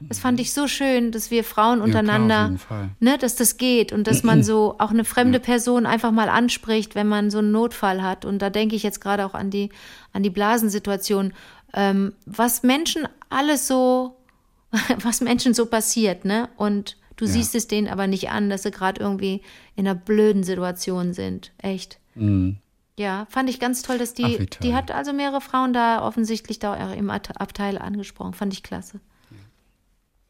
Das fand ich so schön, dass wir Frauen klar, untereinander, jeden Fall. ne, dass das geht und dass man so auch eine fremde Person einfach mal anspricht, wenn man so einen Notfall hat. Und da denke ich jetzt gerade auch an die, an die Blasensituation, ähm, was Menschen alles so, was Menschen so passiert, ne? Und du siehst es denen aber nicht an, dass sie gerade irgendwie in einer blöden Situation sind. Echt. Ja, fand ich ganz toll, dass Mhm. Ach, die, die hat also mehrere Frauen da offensichtlich da auch im Abteil angesprochen. Fand ich klasse.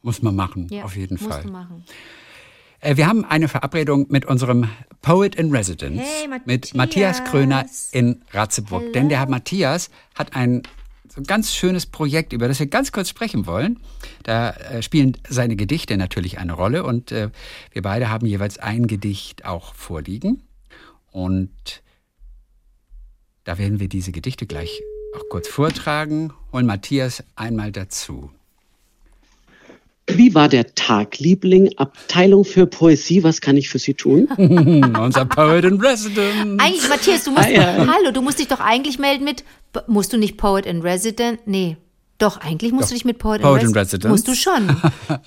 Muss man machen, Ja, auf jeden Fall. du machen. Äh, wir haben eine Verabredung mit unserem Poet in Residence, Hey, mit Matthias. Matthias Kröner in Ratzeburg. Denn der Herr Matthias hat ein so ein ganz schönes Projekt, über das wir ganz kurz sprechen wollen. Da äh, spielen seine Gedichte natürlich eine Rolle und äh, wir beide haben jeweils ein Gedicht auch vorliegen. Und da werden wir diese Gedichte gleich auch kurz vortragen. Holen Matthias einmal dazu. Wie war der Tag, Liebling? Abteilung für Poesie, was kann ich für Sie tun? Unser Poet in Residence. Eigentlich, Matthias, du musst, Ah, ja. hallo, du musst dich doch eigentlich melden mit, musst du nicht Poet in Resident? Nee. Doch, eigentlich musst du dich mit Poet, Poet in, in Resident. Residence. Musst du schon.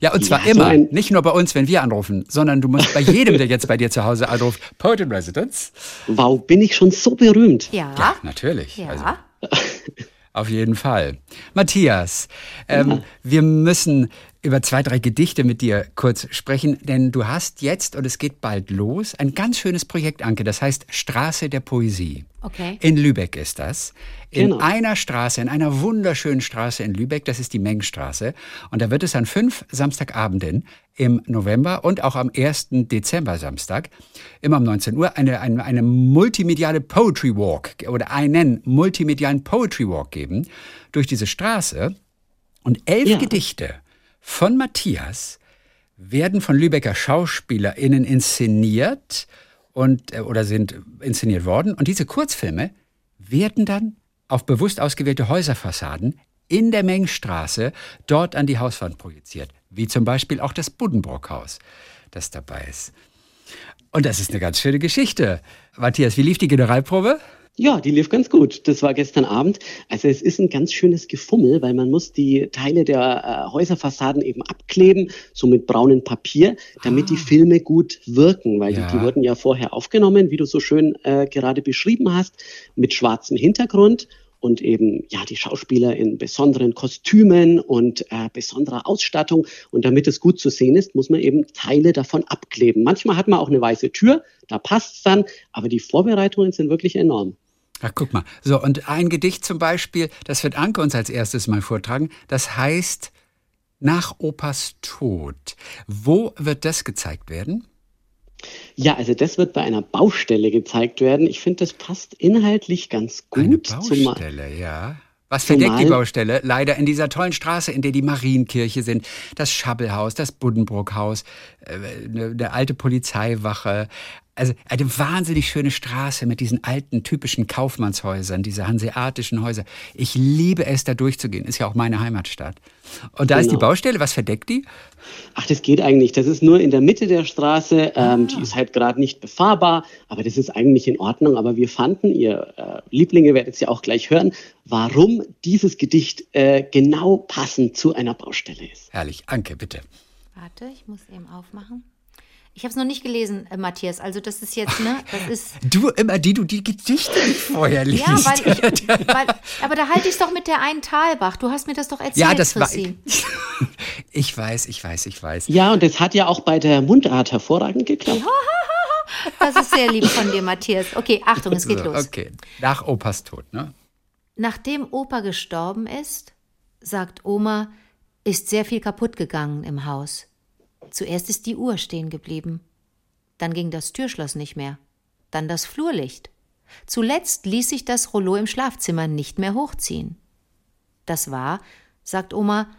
Ja, und zwar Ja, immer. ein- Nicht nur bei uns, wenn wir anrufen, sondern du musst bei jedem, der jetzt bei dir zu Hause anruft, Poet in Residence. Wow, bin ich schon so berühmt. Ja. Natürlich. Ja. Also, auf jeden Fall. Matthias, ähm, wir müssen über zwei, drei Gedichte mit dir kurz sprechen, denn du hast jetzt, und es geht bald los, ein ganz schönes Projekt, Anke, das heißt Straße der Poesie. Okay. In Lübeck ist das. In Genau. einer Straße, in einer wunderschönen Straße in Lübeck, das ist die Mengstraße. Und da wird es an fünf Samstagabenden im November und auch am 1. Dezember Samstag, immer um 19 Uhr, eine, eine, eine multimediale Poetry Walk oder einen multimedialen Poetry Walk geben durch diese Straße. Und elf Ja. Gedichte von Matthias werden von Lübecker SchauspielerInnen inszeniert und, äh, oder sind inszeniert worden. Und diese Kurzfilme werden dann auf bewusst ausgewählte Häuserfassaden in der Mengstraße dort an die Hauswand projiziert. Wie zum Beispiel auch das Buddenbrock-Haus, das dabei ist. Und das ist eine ganz schöne Geschichte. Matthias, wie lief die Generalprobe? Ja, die lief ganz gut. Das war gestern Abend. Also es ist ein ganz schönes Gefummel, weil man muss die Teile der äh, Häuserfassaden eben abkleben, so mit braunem Papier, damit ah. die Filme gut wirken, weil ja. die, die, wurden ja vorher aufgenommen, wie du so schön äh, gerade beschrieben hast, mit schwarzem Hintergrund und eben ja die Schauspieler in besonderen Kostümen und äh, besonderer Ausstattung. Und damit es gut zu sehen ist, muss man eben Teile davon abkleben. Manchmal hat man auch eine weiße Tür, da passt es dann, aber die Vorbereitungen sind wirklich enorm. Ach, guck mal. So, und ein Gedicht zum Beispiel, das wird Anke uns als erstes mal vortragen. Das heißt Nach Opas Tod. Wo wird das gezeigt werden? Ja, also das wird bei einer Baustelle gezeigt werden. Ich finde, das passt inhaltlich ganz gut. Eine Baustelle, ja. Was verdeckt die Baustelle? Leider in dieser tollen Straße, in der die Marienkirche sind, das Schabbelhaus, das Buddenbrookhaus, äh, eine alte Polizeiwache, also eine wahnsinnig schöne Straße mit diesen alten typischen Kaufmannshäusern, diese hanseatischen Häuser. Ich liebe es, da durchzugehen. Ist ja auch meine Heimatstadt. Und da genau. ist die genau. Baustelle. Was verdeckt die? Ach, das geht eigentlich. Das ist nur in der Mitte der Straße. Ähm, ah. Die ist halt gerade nicht befahrbar, aber das ist eigentlich in Ordnung. Aber wir fanden, ihr äh, Lieblinge werdet es ja auch gleich hören, warum dieses Gedicht äh, genau passend zu einer Baustelle ist. Herrlich. Anke, bitte. Warte, ich muss eben aufmachen. Ich habe es noch nicht gelesen, äh, Matthias. Also das ist jetzt, ne, das ist. Du immer die, du die Gedichte nicht vorher liest. Ja, weil ich, weil, aber da halte ich es doch mit der einen Talbach. Du hast mir das doch erzählt, Ja, das war. Ich weiß, ich weiß, ich weiß. Ja, und das hat ja auch bei der Mundart hervorragend geklappt. Das ist sehr lieb von dir, Matthias. Okay, Achtung, es geht so, los. Okay, nach Opas Tod, ne? Nachdem Opa gestorben ist, sagt Oma, ist sehr viel kaputt gegangen im Haus. Zuerst ist die Uhr stehen geblieben. Dann ging das Türschloss nicht mehr. Dann das Flurlicht. Zuletzt ließ sich das Rollo im Schlafzimmer nicht mehr hochziehen. Das war, sagt Oma,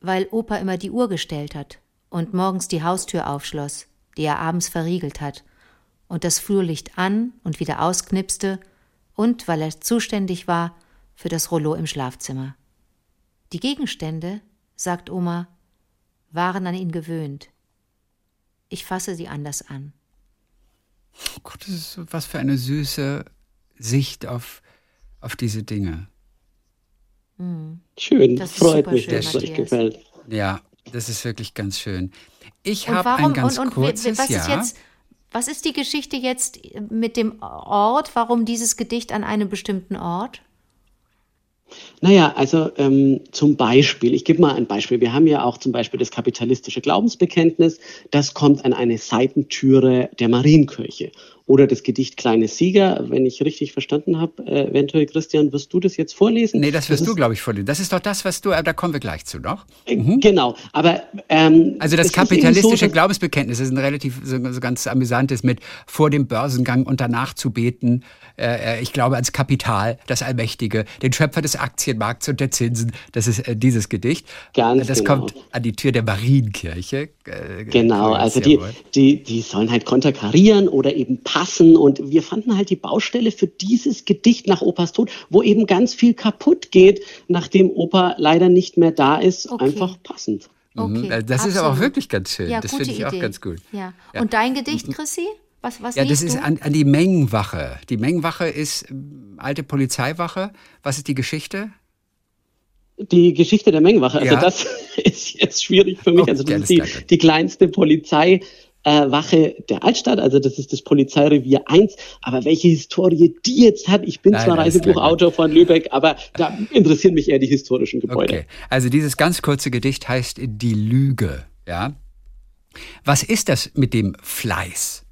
weil Opa immer die Uhr gestellt hat und morgens die Haustür aufschloss, die er abends verriegelt hat, und das Flurlicht an und wieder ausknipste, und weil er zuständig war für das Rollo im Schlafzimmer. Die Gegenstände, sagt Oma, waren an ihn gewöhnt. Ich fasse sie anders an. Oh Gott, das ist was für eine süße Sicht auf, auf diese Dinge. Mhm. Schön, das freut mich, dass es euch gefällt. Ja, das ist wirklich ganz schön. Ich habe ein ganz und, und, kurzes was Jahr. Ist jetzt, was ist die Geschichte jetzt mit dem Ort? Warum dieses Gedicht an einem bestimmten Ort? Naja, also ähm, zum Beispiel, ich gebe mal ein Beispiel. Wir haben ja auch zum Beispiel das kapitalistische Glaubensbekenntnis. Das kommt an eine Seitentüre der Marienkirche. Oder das Gedicht Kleine Sieger, wenn ich richtig verstanden habe. Äh, eventuell, Christian, wirst du das jetzt vorlesen? Nee, das wirst das du, glaube ich, vorlesen. Das ist doch das, was du, da kommen wir gleich zu, doch? Äh, mhm. Genau, aber... Ähm, also das kapitalistische so, Glaubensbekenntnis ist ein relativ so, so ganz amüsantes mit vor dem Börsengang und danach zu beten. Äh, äh, ich glaube ans Kapital, das Allmächtige, den Schöpfer des Aktienmarkts und der Zinsen. Das ist äh, dieses Gedicht. Ganz das genau. kommt an die Tür der Marienkirche. Äh, genau, also die, die, die sollen halt konterkarieren oder eben passen. Und wir fanden halt die Baustelle für dieses Gedicht nach Opas Tod, wo eben ganz viel kaputt geht, nachdem Opa leider nicht mehr da ist, okay. einfach passend. Mhm. Okay, das absolut. ist aber auch wirklich ganz schön. Ja, das finde ich Idee. auch ganz gut. Ja. Und dein Gedicht, Chrissy? Was, was ja, das ist an, an, die Mengenwache. Die Mengenwache ist ähm, alte Polizeiwache. Was ist die Geschichte? Die Geschichte der Mengenwache. Also ja. das ist jetzt schwierig für mich. Oh, also das ist die, die kleinste Polizeiwache äh, der Altstadt, also das ist das Polizeirevier 1. Aber welche Historie die jetzt hat, ich bin nein, zwar Reisebuchautor von Lübeck, aber da interessieren mich eher die historischen Gebäude. Okay. Also dieses ganz kurze Gedicht heißt Die Lüge. Ja? Was ist das mit dem Fleiß?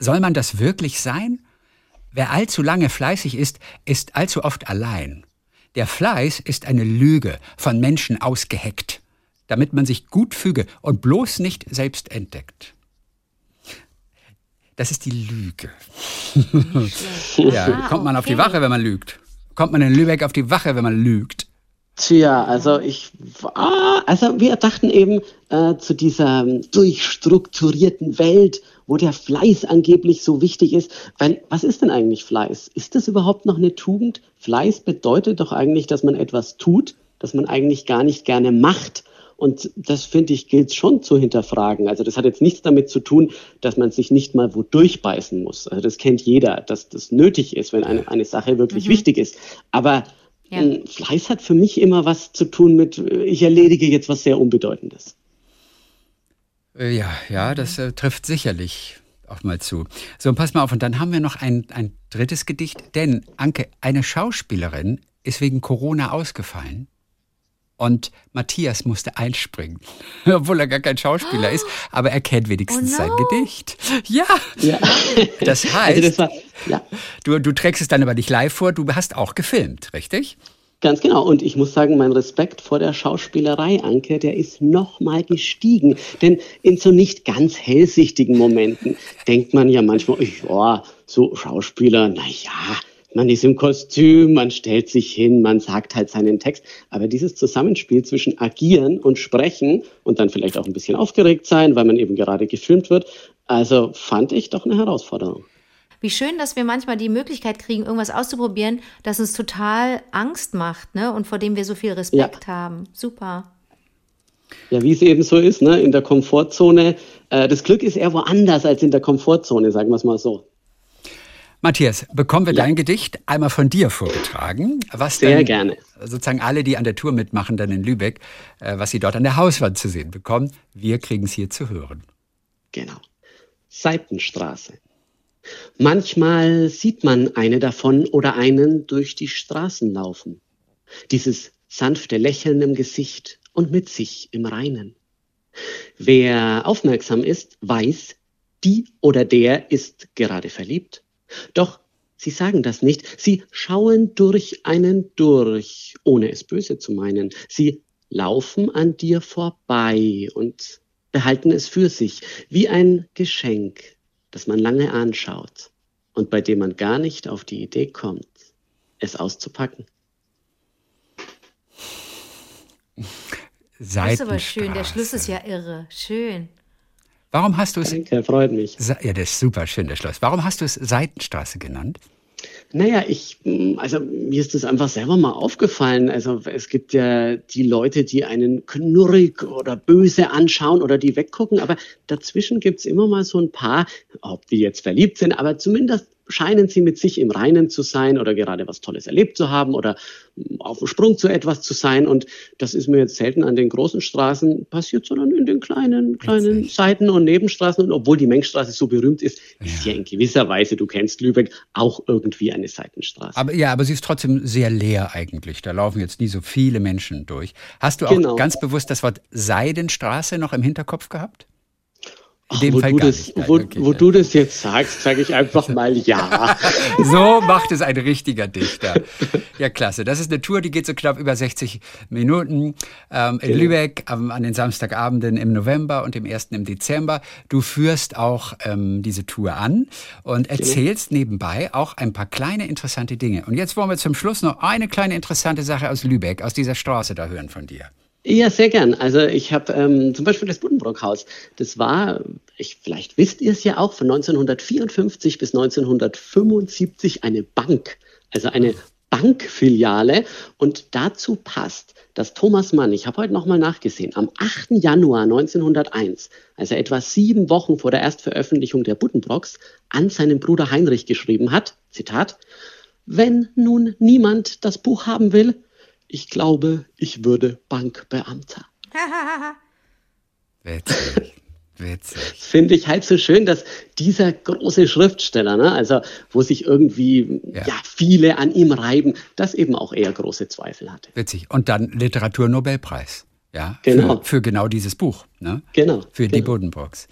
Soll man das wirklich sein? Wer allzu lange fleißig ist, ist allzu oft allein. Der Fleiß ist eine Lüge, von Menschen ausgeheckt, damit man sich gut füge und bloß nicht selbst entdeckt. Das ist die Lüge. ja, kommt man auf die Wache, wenn man lügt? Kommt man in Lübeck auf die Wache, wenn man lügt? Tja, also ich war, also wir dachten eben äh, zu dieser durchstrukturierten Welt, wo der Fleiß angeblich so wichtig ist. Weil was ist denn eigentlich Fleiß? Ist das überhaupt noch eine Tugend? Fleiß bedeutet doch eigentlich, dass man etwas tut, das man eigentlich gar nicht gerne macht Und das finde ich gilt schon zu hinterfragen. Also das hat jetzt nichts damit zu tun, dass man sich nicht mal wo durchbeißen muss. Also das kennt jeder, dass das nötig ist, wenn eine, eine Sache wirklich mhm. wichtig ist. Aber ja. Fleiß hat für mich immer was zu tun mit, ich erledige jetzt was sehr Unbedeutendes. Äh, ja, ja, das äh, trifft sicherlich auch mal zu. So, pass mal auf, und dann haben wir noch ein, ein drittes Gedicht, denn Anke, eine Schauspielerin ist wegen Corona ausgefallen. Und Matthias musste einspringen, obwohl er gar kein Schauspieler ist, aber er kennt wenigstens oh no. sein Gedicht. Ja. ja. Das heißt, also das war, ja. du, du trägst es dann aber nicht live vor, du hast auch gefilmt, richtig? Ganz genau. Und ich muss sagen, mein Respekt vor der Schauspielerei, Anke, der ist nochmal gestiegen. Denn in so nicht ganz hellsichtigen Momenten denkt man ja manchmal, ja, so Schauspieler, na ja, man ist im Kostüm, man stellt sich hin, man sagt halt seinen Text. Aber dieses Zusammenspiel zwischen agieren und sprechen und dann vielleicht auch ein bisschen aufgeregt sein, weil man eben gerade gefilmt wird, also fand ich doch eine Herausforderung. Wie schön, dass wir manchmal die Möglichkeit kriegen, irgendwas auszuprobieren, das uns total Angst macht, ne? Und vor dem wir so viel Respekt ja. haben. Super. Ja, wie es eben so ist, ne? In der Komfortzone. Äh, das Glück ist eher woanders als in der Komfortzone, sagen wir es mal so. Matthias, bekommen wir ja. dein Gedicht einmal von dir vorgetragen? Was Sehr denn, gerne. Sozusagen alle, die an der Tour mitmachen, dann in Lübeck, äh, was sie dort an der Hauswand zu sehen bekommen. Wir kriegen es hier zu hören. Genau. Seitenstraße. Manchmal sieht man eine davon oder einen durch die Straßen laufen. Dieses sanfte Lächeln im Gesicht und mit sich im Reinen. Wer aufmerksam ist, weiß, die oder der ist gerade verliebt doch sie sagen das nicht, sie schauen durch einen durch, ohne es böse zu meinen. Sie laufen an dir vorbei und behalten es für sich, wie ein Geschenk, das man lange anschaut und bei dem man gar nicht auf die Idee kommt, es auszupacken. Das ist aber schön, der Schluss ist ja irre. Schön. Warum hast du es. Danke, freut mich. Ja, das ist super schön, der Schloss. Warum hast du es Seitenstraße genannt? Naja, ich, mm, also mir ist das einfach selber mal aufgefallen. Also es gibt ja die Leute, die einen knurrig oder böse anschauen oder die weggucken, aber dazwischen gibt's immer mal so ein paar, ob die jetzt verliebt sind, aber zumindest scheinen sie mit sich im Reinen zu sein oder gerade was Tolles erlebt zu haben oder auf dem Sprung zu etwas zu sein. Und das ist mir jetzt selten an den großen Straßen passiert, sondern in den kleinen, kleinen Witzig. Seiten- und Nebenstraßen. Und obwohl die Mengstraße so berühmt ist, ja. ist sie ja in gewisser Weise, du kennst Lübeck, auch irgendwie eine Seitenstraße. Aber ja, aber sie ist trotzdem sehr leer eigentlich. Da laufen jetzt nie so viele Menschen durch. Hast du auch genau. ganz bewusst das Wort Seidenstraße noch im Hinterkopf gehabt? In dem wo Fall du das, wo, okay, wo du das jetzt sagst, sage ich einfach mal ja. so macht es ein richtiger Dichter. Ja, klasse. Das ist eine Tour, die geht so knapp über 60 Minuten ähm, in genau. Lübeck ähm, an den Samstagabenden im November und dem 1. im Dezember. Du führst auch ähm, diese Tour an und genau. erzählst genau. nebenbei auch ein paar kleine interessante Dinge. Und jetzt wollen wir zum Schluss noch eine kleine interessante Sache aus Lübeck, aus dieser Straße da hören von dir. Ja, sehr gern. Also ich habe ähm, zum Beispiel das Buddenbrock-Haus. Das war, ich, vielleicht wisst ihr es ja auch, von 1954 bis 1975 eine Bank, also eine Bankfiliale. Und dazu passt, dass Thomas Mann, ich habe heute nochmal nachgesehen, am 8. Januar 1901, also etwa sieben Wochen vor der Erstveröffentlichung der Buddenbrocks, an seinen Bruder Heinrich geschrieben hat, Zitat, wenn nun niemand das Buch haben will, ich glaube, ich würde Bankbeamter. Witzig. Witzig. Finde ich halt so schön, dass dieser große Schriftsteller, ne, also wo sich irgendwie ja. ja. viele an ihm reiben, das eben auch eher große Zweifel hatte. Witzig. Und dann Literaturnobelpreis. Ja, genau. Für, für, genau dieses Buch. Ne? Genau. Für genau. die Bodenbox.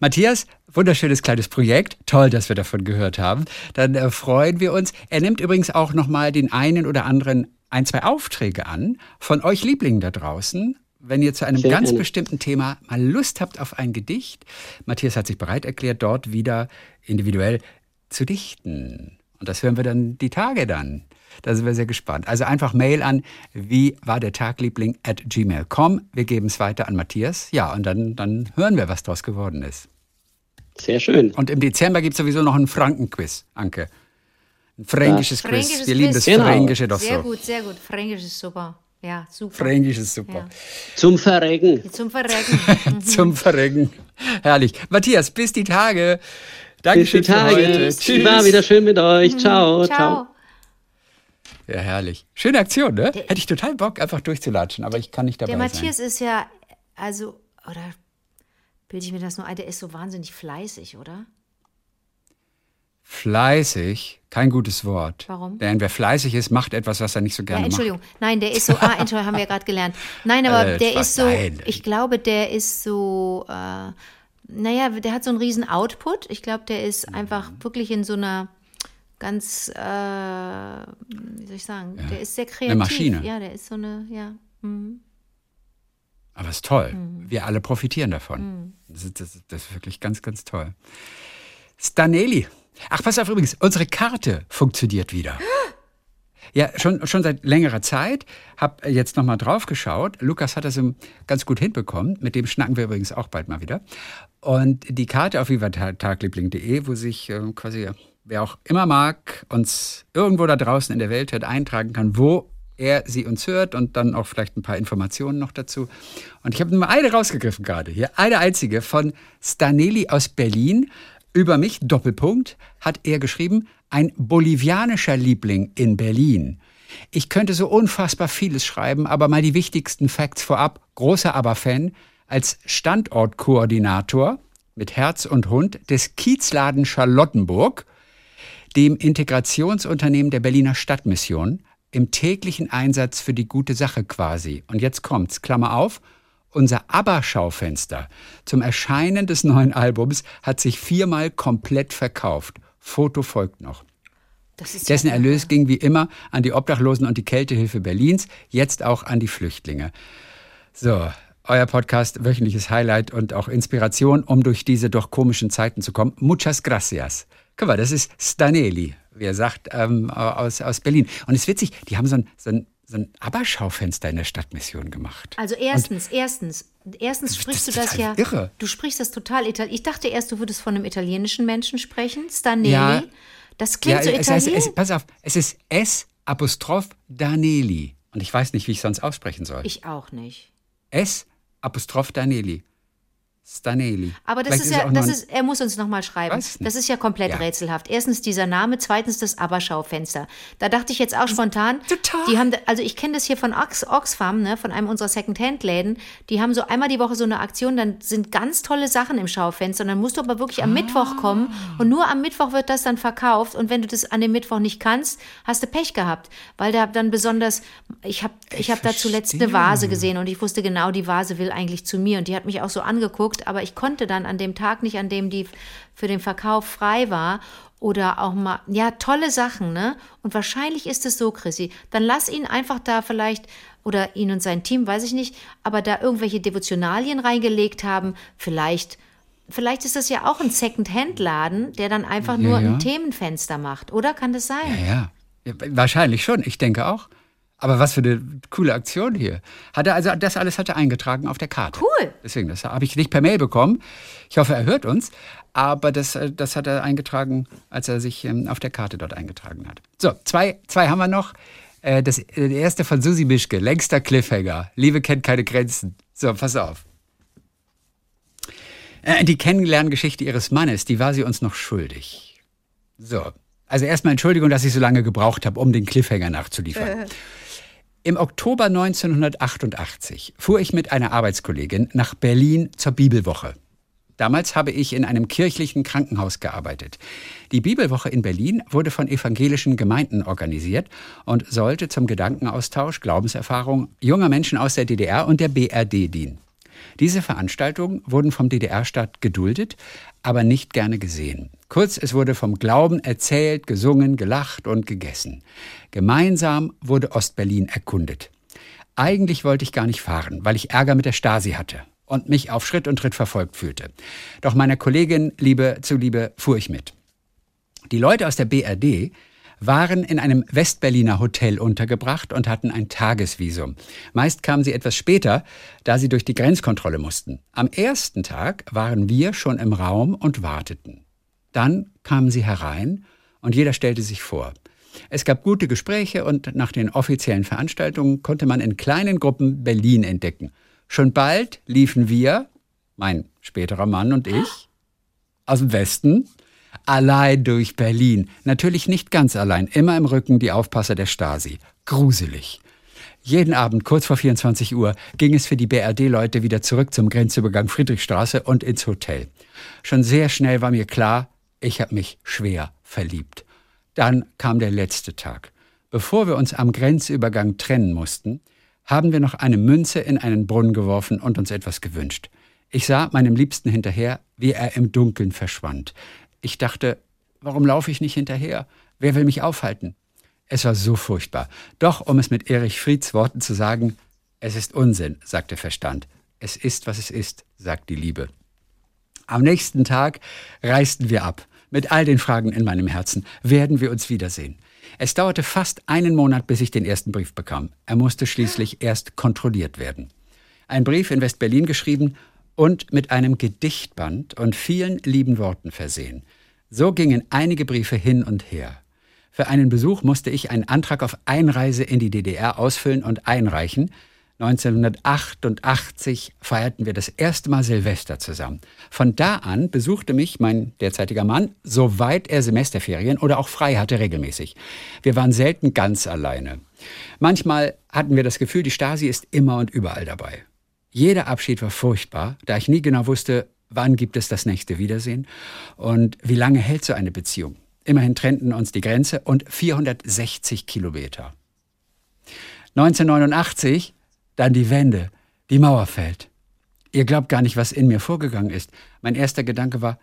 Matthias, wunderschönes kleines Projekt. Toll, dass wir davon gehört haben. Dann äh, freuen wir uns. Er nimmt übrigens auch nochmal den einen oder anderen ein, zwei Aufträge an von euch Lieblingen da draußen. Wenn ihr zu einem Sehr ganz gerne. bestimmten Thema mal Lust habt auf ein Gedicht, Matthias hat sich bereit erklärt, dort wieder individuell zu dichten. Und das hören wir dann die Tage dann. Da sind wir sehr gespannt. Also einfach Mail an wie war der Tagliebling at gmail.com. Wir geben es weiter an Matthias. Ja, und dann, dann hören wir, was daraus geworden ist. Sehr schön. Und im Dezember gibt es sowieso noch einen Frankenquiz, Anke. Ein fränkisches Quiz. Wir lieben das genau. Fränkische doch sehr so. Sehr gut, sehr gut. Fränkisch ist super. Ja, super. Fränkisch ist super. Ja. Zum Verrecken. Zum Verrecken. Zum Verrecken. Herrlich. Matthias, bis die Tage. Bis Dankeschön die für Tage. heute. Tschüss. War wieder schön mit euch. Ciao, ciao. Ciao. Ja, herrlich. Schöne Aktion, ne? Hätte ich total Bock, einfach durchzulatschen, aber ich kann nicht dabei Der Matthias sein. ist ja, also, oder bilde ich mir das nur ein, der ist so wahnsinnig fleißig, oder? Fleißig, kein gutes Wort. Warum? Denn wer fleißig ist, macht etwas, was er nicht so Ja, gerne macht. Entschuldigung. Nein, der ist so, ah, Entschuldigung, haben wir ja gerade gelernt. Nein, aber Äh, der ist so, nein. ich glaube, der ist so, äh, naja, der hat so einen riesen Output. Ich glaube, der ist einfach Mhm. wirklich in so einer ganz, äh, wie soll ich sagen, der ist sehr kreativ. Maschine. Ja, der ist so eine, ja. mhm. Aber ist toll. Mhm. Wir alle profitieren davon. Das, ist, das, ist, das ist wirklich ganz, ganz toll. Stanelli. Ach, pass auf übrigens, unsere Karte funktioniert wieder. Ja, schon, schon seit längerer Zeit. Hab jetzt nochmal drauf geschaut. Lukas hat das ganz gut hinbekommen. Mit dem schnacken wir übrigens auch bald mal wieder. Und die Karte auf vivatagliebling.de, wo sich äh, quasi, wer auch immer mag, uns irgendwo da draußen in der Welt hört, eintragen kann, wo er sie uns hört und dann auch vielleicht ein paar Informationen noch dazu. Und ich habe nur eine rausgegriffen gerade hier, eine einzige von Staneli aus Berlin. Über mich, Doppelpunkt, hat er geschrieben, ein bolivianischer Liebling in Berlin. Ich könnte so unfassbar vieles schreiben, aber mal die wichtigsten Facts vorab. Großer Aber-Fan als Standortkoordinator mit Herz und Hund des Kiezladen Charlottenburg, dem Integrationsunternehmen der Berliner Stadtmission, im täglichen Einsatz für die gute Sache quasi. Und jetzt kommt's, Klammer auf, unser ABBA-Schaufenster zum Erscheinen des neuen Albums hat sich viermal komplett verkauft. Foto folgt noch. Dessen ja, Erlös ging wie immer an die Obdachlosen und die Kältehilfe Berlins, jetzt auch an die Flüchtlinge. So, euer Podcast, wöchentliches Highlight und auch Inspiration, um durch diese doch komischen Zeiten zu kommen. Muchas gracias. Guck mal, das ist Staneli, wie er sagt, ähm, aus, aus Berlin. Und es ist witzig, die haben so ein, so ein, so ein ABBA-Schaufenster in der Stadtmission gemacht. Also erstens, erstens, erstens sprichst das du das ja, irre. du sprichst das total italienisch. Ich dachte erst, du würdest von einem italienischen Menschen sprechen, Stanelli. Ja. Das klingt so es heißt, italienisch. es, pass auf, es ist S Apostroph Daneli. Und ich weiß nicht, wie ich sonst aussprechen soll. Ich auch nicht. S Apostroph Daneli. Staneli. Aber das Vielleicht ist es ja, das ist, er muss uns nochmal schreiben. Das ist ja komplett Ja. rätselhaft. Erstens dieser Name, zweitens das Aberschaufenster. Da dachte ich jetzt auch spontan, total. die haben, also ich kenne das hier von Ox, Oxfam, ne, von einem unserer Second-Hand-Läden. Die haben so einmal die Woche so eine Aktion, dann sind ganz tolle Sachen im Schaufenster und dann musst du aber wirklich am Mittwoch kommen und nur am Mittwoch wird das dann verkauft und wenn du das an dem Mittwoch nicht kannst, hast du Pech gehabt, weil da dann besonders, ich habe ich hab da zuletzt eine. Vase gesehen und ich wusste genau, die Vase will eigentlich zu mir und die hat mich auch so angeguckt, aber ich konnte dann an dem Tag nicht, an dem die für den Verkauf frei war oder auch mal, ja, tolle Sachen, ne? Und wahrscheinlich ist es so, Chrissy, dann lass ihn einfach da vielleicht oder ihn und sein Team, weiß ich nicht, aber da irgendwelche Devotionalien reingelegt haben, vielleicht Vielleicht ist das ja auch ein Second-Hand-Laden, der dann einfach Ja, nur ja. ein Themenfenster macht, oder? Kann das sein? Ja. ja. Wahrscheinlich schon, ich denke auch. Aber was für eine coole Aktion hier. Hat er also das alles hat er eingetragen auf der Karte. Cool. Deswegen, das habe ich nicht per Mail bekommen. Ich hoffe, er hört uns. Aber das, äh, das hat er eingetragen, als er sich ähm, auf der Karte dort eingetragen hat. So, zwei, zwei haben wir noch. Äh, Das äh, erste von Susi Mischke, längster Cliffhanger. Liebe kennt keine Grenzen. So, pass auf. Die Kennenlerngeschichte ihres Mannes, die war sie uns noch schuldig. So, also erstmal Entschuldigung, dass ich so lange gebraucht habe, um den Cliffhanger nachzuliefern. Im Oktober 1988 fuhr ich mit einer Arbeitskollegin nach Berlin zur Bibelwoche. Damals habe ich in einem kirchlichen Krankenhaus gearbeitet. Die Bibelwoche in Berlin wurde von evangelischen Gemeinden organisiert und sollte zum Gedankenaustausch, Glaubenserfahrung junger Menschen aus der DDR und der BRD dienen. Diese Veranstaltungen wurden vom DDR-Staat geduldet, aber nicht gerne gesehen. Kurz, es wurde vom Glauben erzählt, gesungen, gelacht und gegessen. Gemeinsam wurde Ostberlin erkundet. Eigentlich wollte ich gar nicht fahren, weil ich Ärger mit der Stasi hatte und mich auf Schritt und Tritt verfolgt fühlte. Doch meiner Kollegin Liebe zuliebe fuhr ich mit. Die Leute aus der BRD waren in einem Westberliner Hotel untergebracht und hatten ein Tagesvisum. Meist kamen sie etwas später, da sie durch die Grenzkontrolle mussten. Am ersten Tag waren wir schon im Raum und warteten. Dann kamen sie herein und jeder stellte sich vor. Es gab gute Gespräche und nach den offiziellen Veranstaltungen konnte man in kleinen Gruppen Berlin entdecken. Schon bald liefen wir, mein späterer Mann und ich, aus dem Westen, allein durch Berlin. Natürlich nicht ganz allein, immer im Rücken die Aufpasser der Stasi. Gruselig. Jeden Abend kurz vor 24 Uhr ging es für die BRD-Leute wieder zurück zum Grenzübergang Friedrichstraße und ins Hotel. Schon sehr schnell war mir klar, ich habe mich schwer verliebt. Dann kam der letzte Tag. Bevor wir uns am Grenzübergang trennen mussten, haben wir noch eine Münze in einen Brunnen geworfen und uns etwas gewünscht. Ich sah meinem Liebsten hinterher, wie er im Dunkeln verschwand. Ich dachte, warum laufe ich nicht hinterher? Wer will mich aufhalten? Es war so furchtbar. Doch, um es mit Erich Frieds Worten zu sagen, es ist Unsinn, sagt der Verstand. Es ist, was es ist, sagt die Liebe. Am nächsten Tag reisten wir ab. Mit all den Fragen in meinem Herzen. Werden wir uns wiedersehen? Es dauerte fast einen Monat, bis ich den ersten Brief bekam. Er musste schließlich erst kontrolliert werden. Ein Brief in West-Berlin geschrieben und mit einem Gedichtband und vielen lieben Worten versehen. So gingen einige Briefe hin und her. Für einen Besuch musste ich einen Antrag auf Einreise in die DDR ausfüllen und einreichen. 1988 feierten wir das erste Mal Silvester zusammen. Von da an besuchte mich mein derzeitiger Mann, soweit er Semesterferien oder auch frei hatte, regelmäßig. Wir waren selten ganz alleine. Manchmal hatten wir das Gefühl, die Stasi ist immer und überall dabei. Jeder Abschied war furchtbar, da ich nie genau wusste, wann gibt es das nächste Wiedersehen und wie lange hält so eine Beziehung. Immerhin trennten uns die Grenze und 460 Kilometer. 1989, dann die Wende, die Mauer fällt. Ihr glaubt gar nicht, was in mir vorgegangen ist. Mein erster Gedanke war,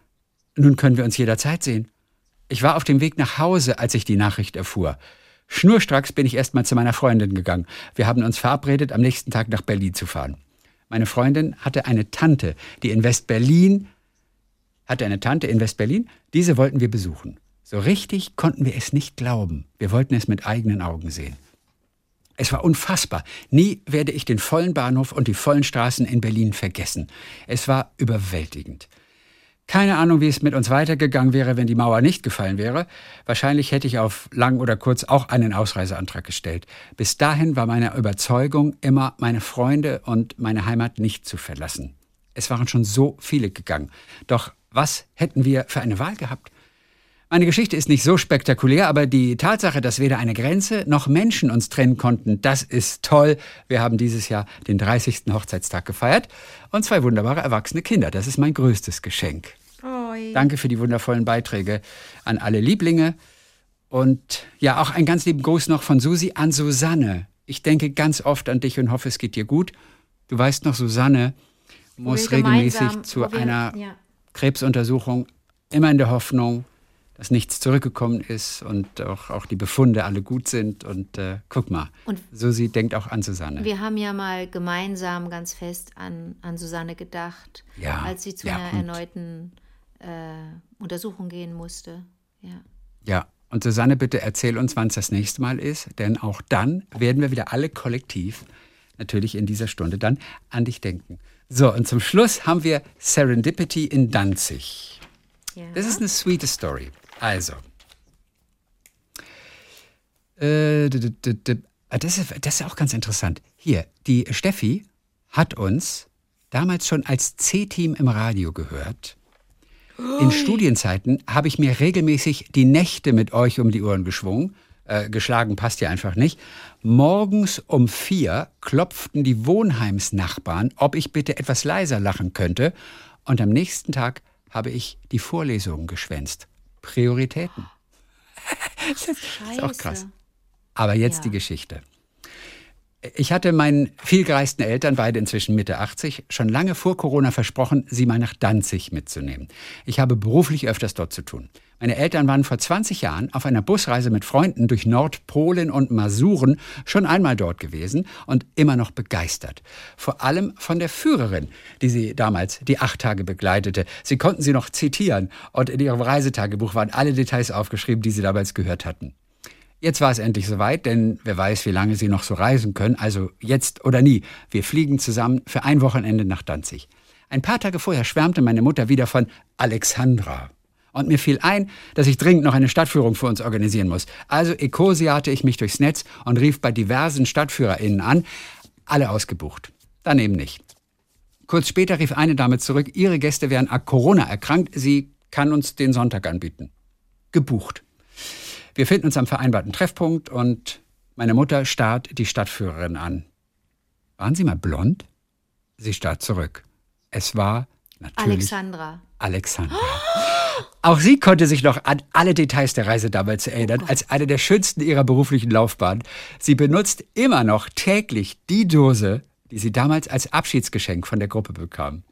nun können wir uns jederzeit sehen. Ich war auf dem Weg nach Hause, als ich die Nachricht erfuhr. Schnurstracks bin ich erstmal zu meiner Freundin gegangen. Wir haben uns verabredet, am nächsten Tag nach Berlin zu fahren. Meine Freundin hatte eine Tante, die in West-Berlin, hatte eine Tante in West-Berlin, diese wollten wir besuchen. So richtig konnten wir es nicht glauben. Wir wollten es mit eigenen Augen sehen. Es war unfassbar. Nie werde ich den vollen Bahnhof und die vollen Straßen in Berlin vergessen. Es war überwältigend. Keine Ahnung, wie es mit uns weitergegangen wäre, wenn die Mauer nicht gefallen wäre. Wahrscheinlich hätte ich auf lang oder kurz auch einen Ausreiseantrag gestellt. Bis dahin war meine Überzeugung immer, meine Freunde und meine Heimat nicht zu verlassen. Es waren schon so viele gegangen. Doch was hätten wir für eine Wahl gehabt? Meine Geschichte ist nicht so spektakulär, aber die Tatsache, dass weder eine Grenze noch Menschen uns trennen konnten, das ist toll. Wir haben dieses Jahr den 30. Hochzeitstag gefeiert und zwei wunderbare erwachsene Kinder. Das ist mein größtes Geschenk. Oi. Danke für die wundervollen Beiträge an alle Lieblinge. Und ja, auch einen ganz lieben Gruß noch von Susi an Susanne. Ich denke ganz oft an dich und hoffe, es geht dir gut. Du weißt noch, Susanne muss regelmäßig zu wir, einer ja. Krebsuntersuchung, immer in der Hoffnung, dass nichts zurückgekommen ist und auch, auch die Befunde alle gut sind. Und äh, guck mal, und Susi denkt auch an Susanne. Wir haben ja mal gemeinsam ganz fest an, an Susanne gedacht, ja, als sie zu ja, einer erneuten äh, Untersuchung gehen musste. Ja. ja, und Susanne, bitte erzähl uns, wann es das nächste Mal ist, denn auch dann werden wir wieder alle kollektiv natürlich in dieser Stunde dann an dich denken. So, und zum Schluss haben wir Serendipity in Danzig. Ja. Das ist eine sweete Story. Also. Äh, ah, das, ist, das ist auch ganz interessant. Hier, die Steffi hat uns damals schon als C-Team im Radio gehört. In Studienzeiten habe ich mir regelmäßig die Nächte mit euch um die Ohren geschwungen. Äh, geschlagen passt ja einfach nicht. Morgens um vier klopften die Wohnheimsnachbarn, ob ich bitte etwas leiser lachen könnte. Und am nächsten Tag habe ich die Vorlesungen geschwänzt. Prioritäten. das ist auch krass. Aber jetzt ja. die Geschichte. Ich hatte meinen vielgereisten Eltern, beide inzwischen Mitte 80, schon lange vor Corona versprochen, sie mal nach Danzig mitzunehmen. Ich habe beruflich öfters dort zu tun. Meine Eltern waren vor 20 Jahren auf einer Busreise mit Freunden durch Nordpolen und Masuren schon einmal dort gewesen und immer noch begeistert. Vor allem von der Führerin, die sie damals die acht Tage begleitete. Sie konnten sie noch zitieren und in ihrem Reisetagebuch waren alle Details aufgeschrieben, die sie damals gehört hatten. Jetzt war es endlich soweit, denn wer weiß, wie lange sie noch so reisen können, also jetzt oder nie. Wir fliegen zusammen für ein Wochenende nach Danzig. Ein paar Tage vorher schwärmte meine Mutter wieder von Alexandra Und mir fiel ein, dass ich dringend noch eine Stadtführung für uns organisieren muss. Also ekosiate ich mich durchs Netz und rief bei diversen StadtführerInnen an. Alle ausgebucht. Daneben nicht. Kurz später rief eine Dame zurück, ihre Gäste wären an Corona erkrankt. Sie kann uns den Sonntag anbieten. Gebucht. Wir finden uns am vereinbarten Treffpunkt und meine Mutter starrt die Stadtführerin an. Waren Sie mal blond? Sie starrt zurück. Es war natürlich Alexandra. Alexandra. Auch sie konnte sich noch an alle Details der Reise damals erinnern, als eine der schönsten ihrer beruflichen Laufbahn. Sie benutzt immer noch täglich die Dose, die sie damals als Abschiedsgeschenk von der Gruppe bekam.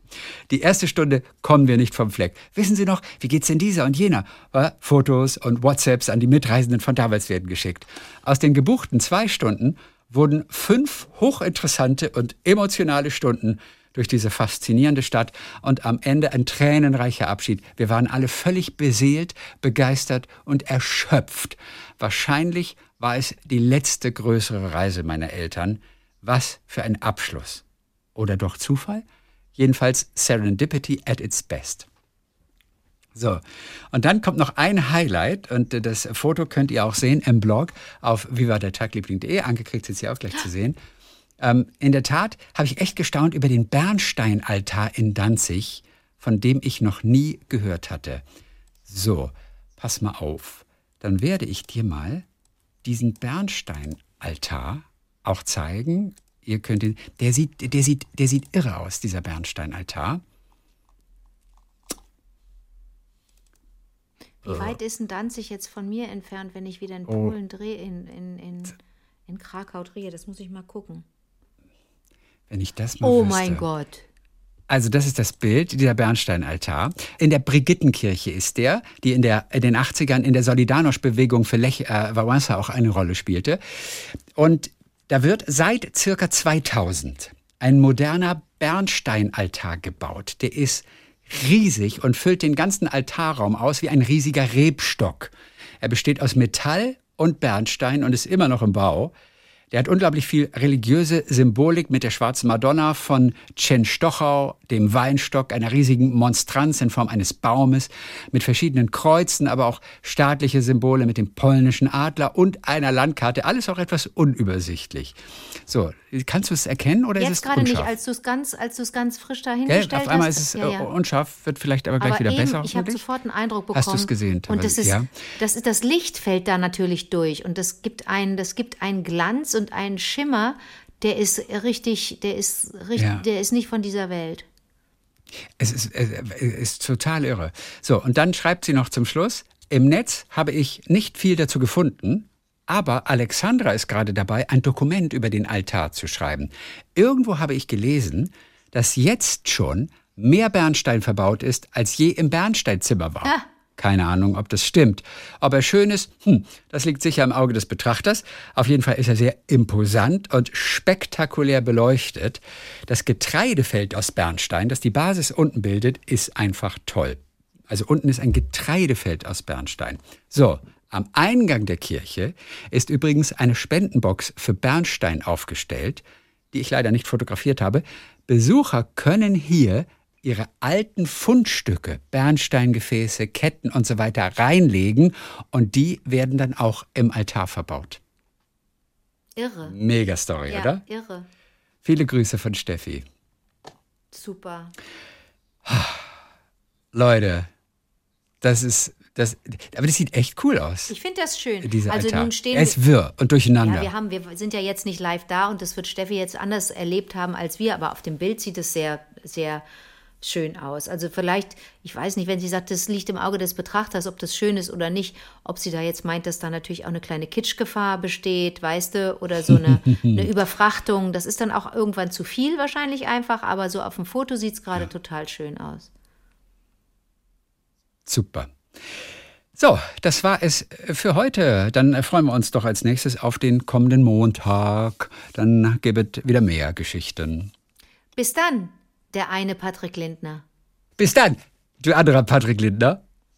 Die erste Stunde kommen wir nicht vom Fleck. Wissen Sie noch, wie geht's denn dieser und jener? Fotos und WhatsApps an die Mitreisenden von damals werden geschickt. Aus den gebuchten zwei Stunden wurden fünf hochinteressante und emotionale Stunden durch diese faszinierende Stadt und am Ende ein tränenreicher Abschied. Wir waren alle völlig beseelt, begeistert und erschöpft. Wahrscheinlich war es die letzte größere Reise meiner Eltern. Was für ein Abschluss. Oder doch Zufall? Jedenfalls Serendipity at its best. So, und dann kommt noch ein Highlight und das Foto könnt ihr auch sehen im Blog auf vivadertagliebling.de. Anke kriegt es jetzt hier auch gleich zu sehen. Ähm, in der Tat habe ich echt gestaunt über den Bernsteinaltar in Danzig, von dem ich noch nie gehört hatte. So, pass mal auf. Dann werde ich dir mal diesen Bernsteinaltar auch zeigen. Ihr könnt ihn, der sieht, der sieht, der sieht irre aus, dieser Bernsteinaltar. Wie weit ist denn Danzig jetzt von mir entfernt, wenn ich wieder in Oh. Polen drehe, in, in, in, in Krakau drehe? Das muss ich mal gucken. Wenn ich das mal Oh wüsste. mein Gott. Also das ist das Bild, dieser Bernsteinaltar. In der Brigittenkirche ist der, die in, der, in den 80ern in der Solidarność-Bewegung für Lech äh, Wałęsa auch eine Rolle spielte. Und da wird seit circa 2000 ein moderner Bernsteinaltar gebaut. Der ist riesig und füllt den ganzen Altarraum aus wie ein riesiger Rebstock. Er besteht aus Metall und Bernstein und ist immer noch im Bau. Der hat unglaublich viel religiöse Symbolik mit der schwarzen Madonna von Stochau, dem Weinstock, einer riesigen Monstranz in Form eines Baumes, mit verschiedenen Kreuzen, aber auch staatliche Symbole mit dem polnischen Adler und einer Landkarte. Alles auch etwas unübersichtlich. So, kannst du es erkennen oder ist Jetzt es gerade nicht, unscharf? als du es ganz, als du's ganz frisch Gell? dahingestellt Auf einmal hast. ist es Ja, ja. äh, unscharf, wird vielleicht aber gleich Aber wieder eben, besser. ich habe sofort einen Eindruck bekommen. Hast du's gesehen, Und das ist, Ja. das ist, das Licht fällt da natürlich durch und das gibt einen, das gibt einen Glanz und einen Schimmer, der ist richtig, der ist richtig, Ja. der ist nicht von dieser Welt. Es ist, es ist total irre. So, und dann schreibt sie noch zum Schluss, im Netz habe ich nicht viel dazu gefunden, aber Alexandra ist gerade dabei, ein Dokument über den Altar zu schreiben. Irgendwo habe ich gelesen, dass jetzt schon mehr Bernstein verbaut ist, als je im Bernsteinzimmer war. Ah. Keine Ahnung, ob das stimmt. Ob er schön ist, hm, das liegt sicher im Auge des Betrachters. Auf jeden Fall ist er sehr imposant und spektakulär beleuchtet. Das Getreidefeld aus Bernstein, das die Basis unten bildet, ist einfach toll. Also unten ist ein Getreidefeld aus Bernstein. So, am Eingang der Kirche ist übrigens eine Spendenbox für Bernstein aufgestellt, die ich leider nicht fotografiert habe. Besucher können hier ihre alten Fundstücke, Bernsteingefäße, Ketten und so weiter reinlegen und die werden dann auch im Altar verbaut. Irre. Mega Story, Ja, oder? irre. Viele Grüße von Steffi. Super. Leute, das ist das aber das sieht echt cool aus. Ich finde das schön. Dieser also Altar. nun stehen er ist wirr und durcheinander. Ja, wir haben, wir sind ja jetzt nicht live da und das wird Steffi jetzt anders erlebt haben als wir, aber auf dem Bild sieht es sehr, sehr schön aus. Also vielleicht, ich weiß nicht, wenn sie sagt, das liegt im Auge des Betrachters, ob das schön ist oder nicht, ob sie da jetzt meint, dass da natürlich auch eine kleine Kitschgefahr besteht, weißt du, oder so eine, eine Überfrachtung. Das ist dann auch irgendwann zu viel wahrscheinlich einfach, aber so auf dem Foto sieht es gerade total schön aus. Super. So, das war es für heute. Dann freuen wir uns doch als nächstes auf den kommenden Montag. Dann gibt es wieder mehr Geschichten. Bis dann, der eine Patrick Lindner. Bis dann, du anderer Patrick Lindner.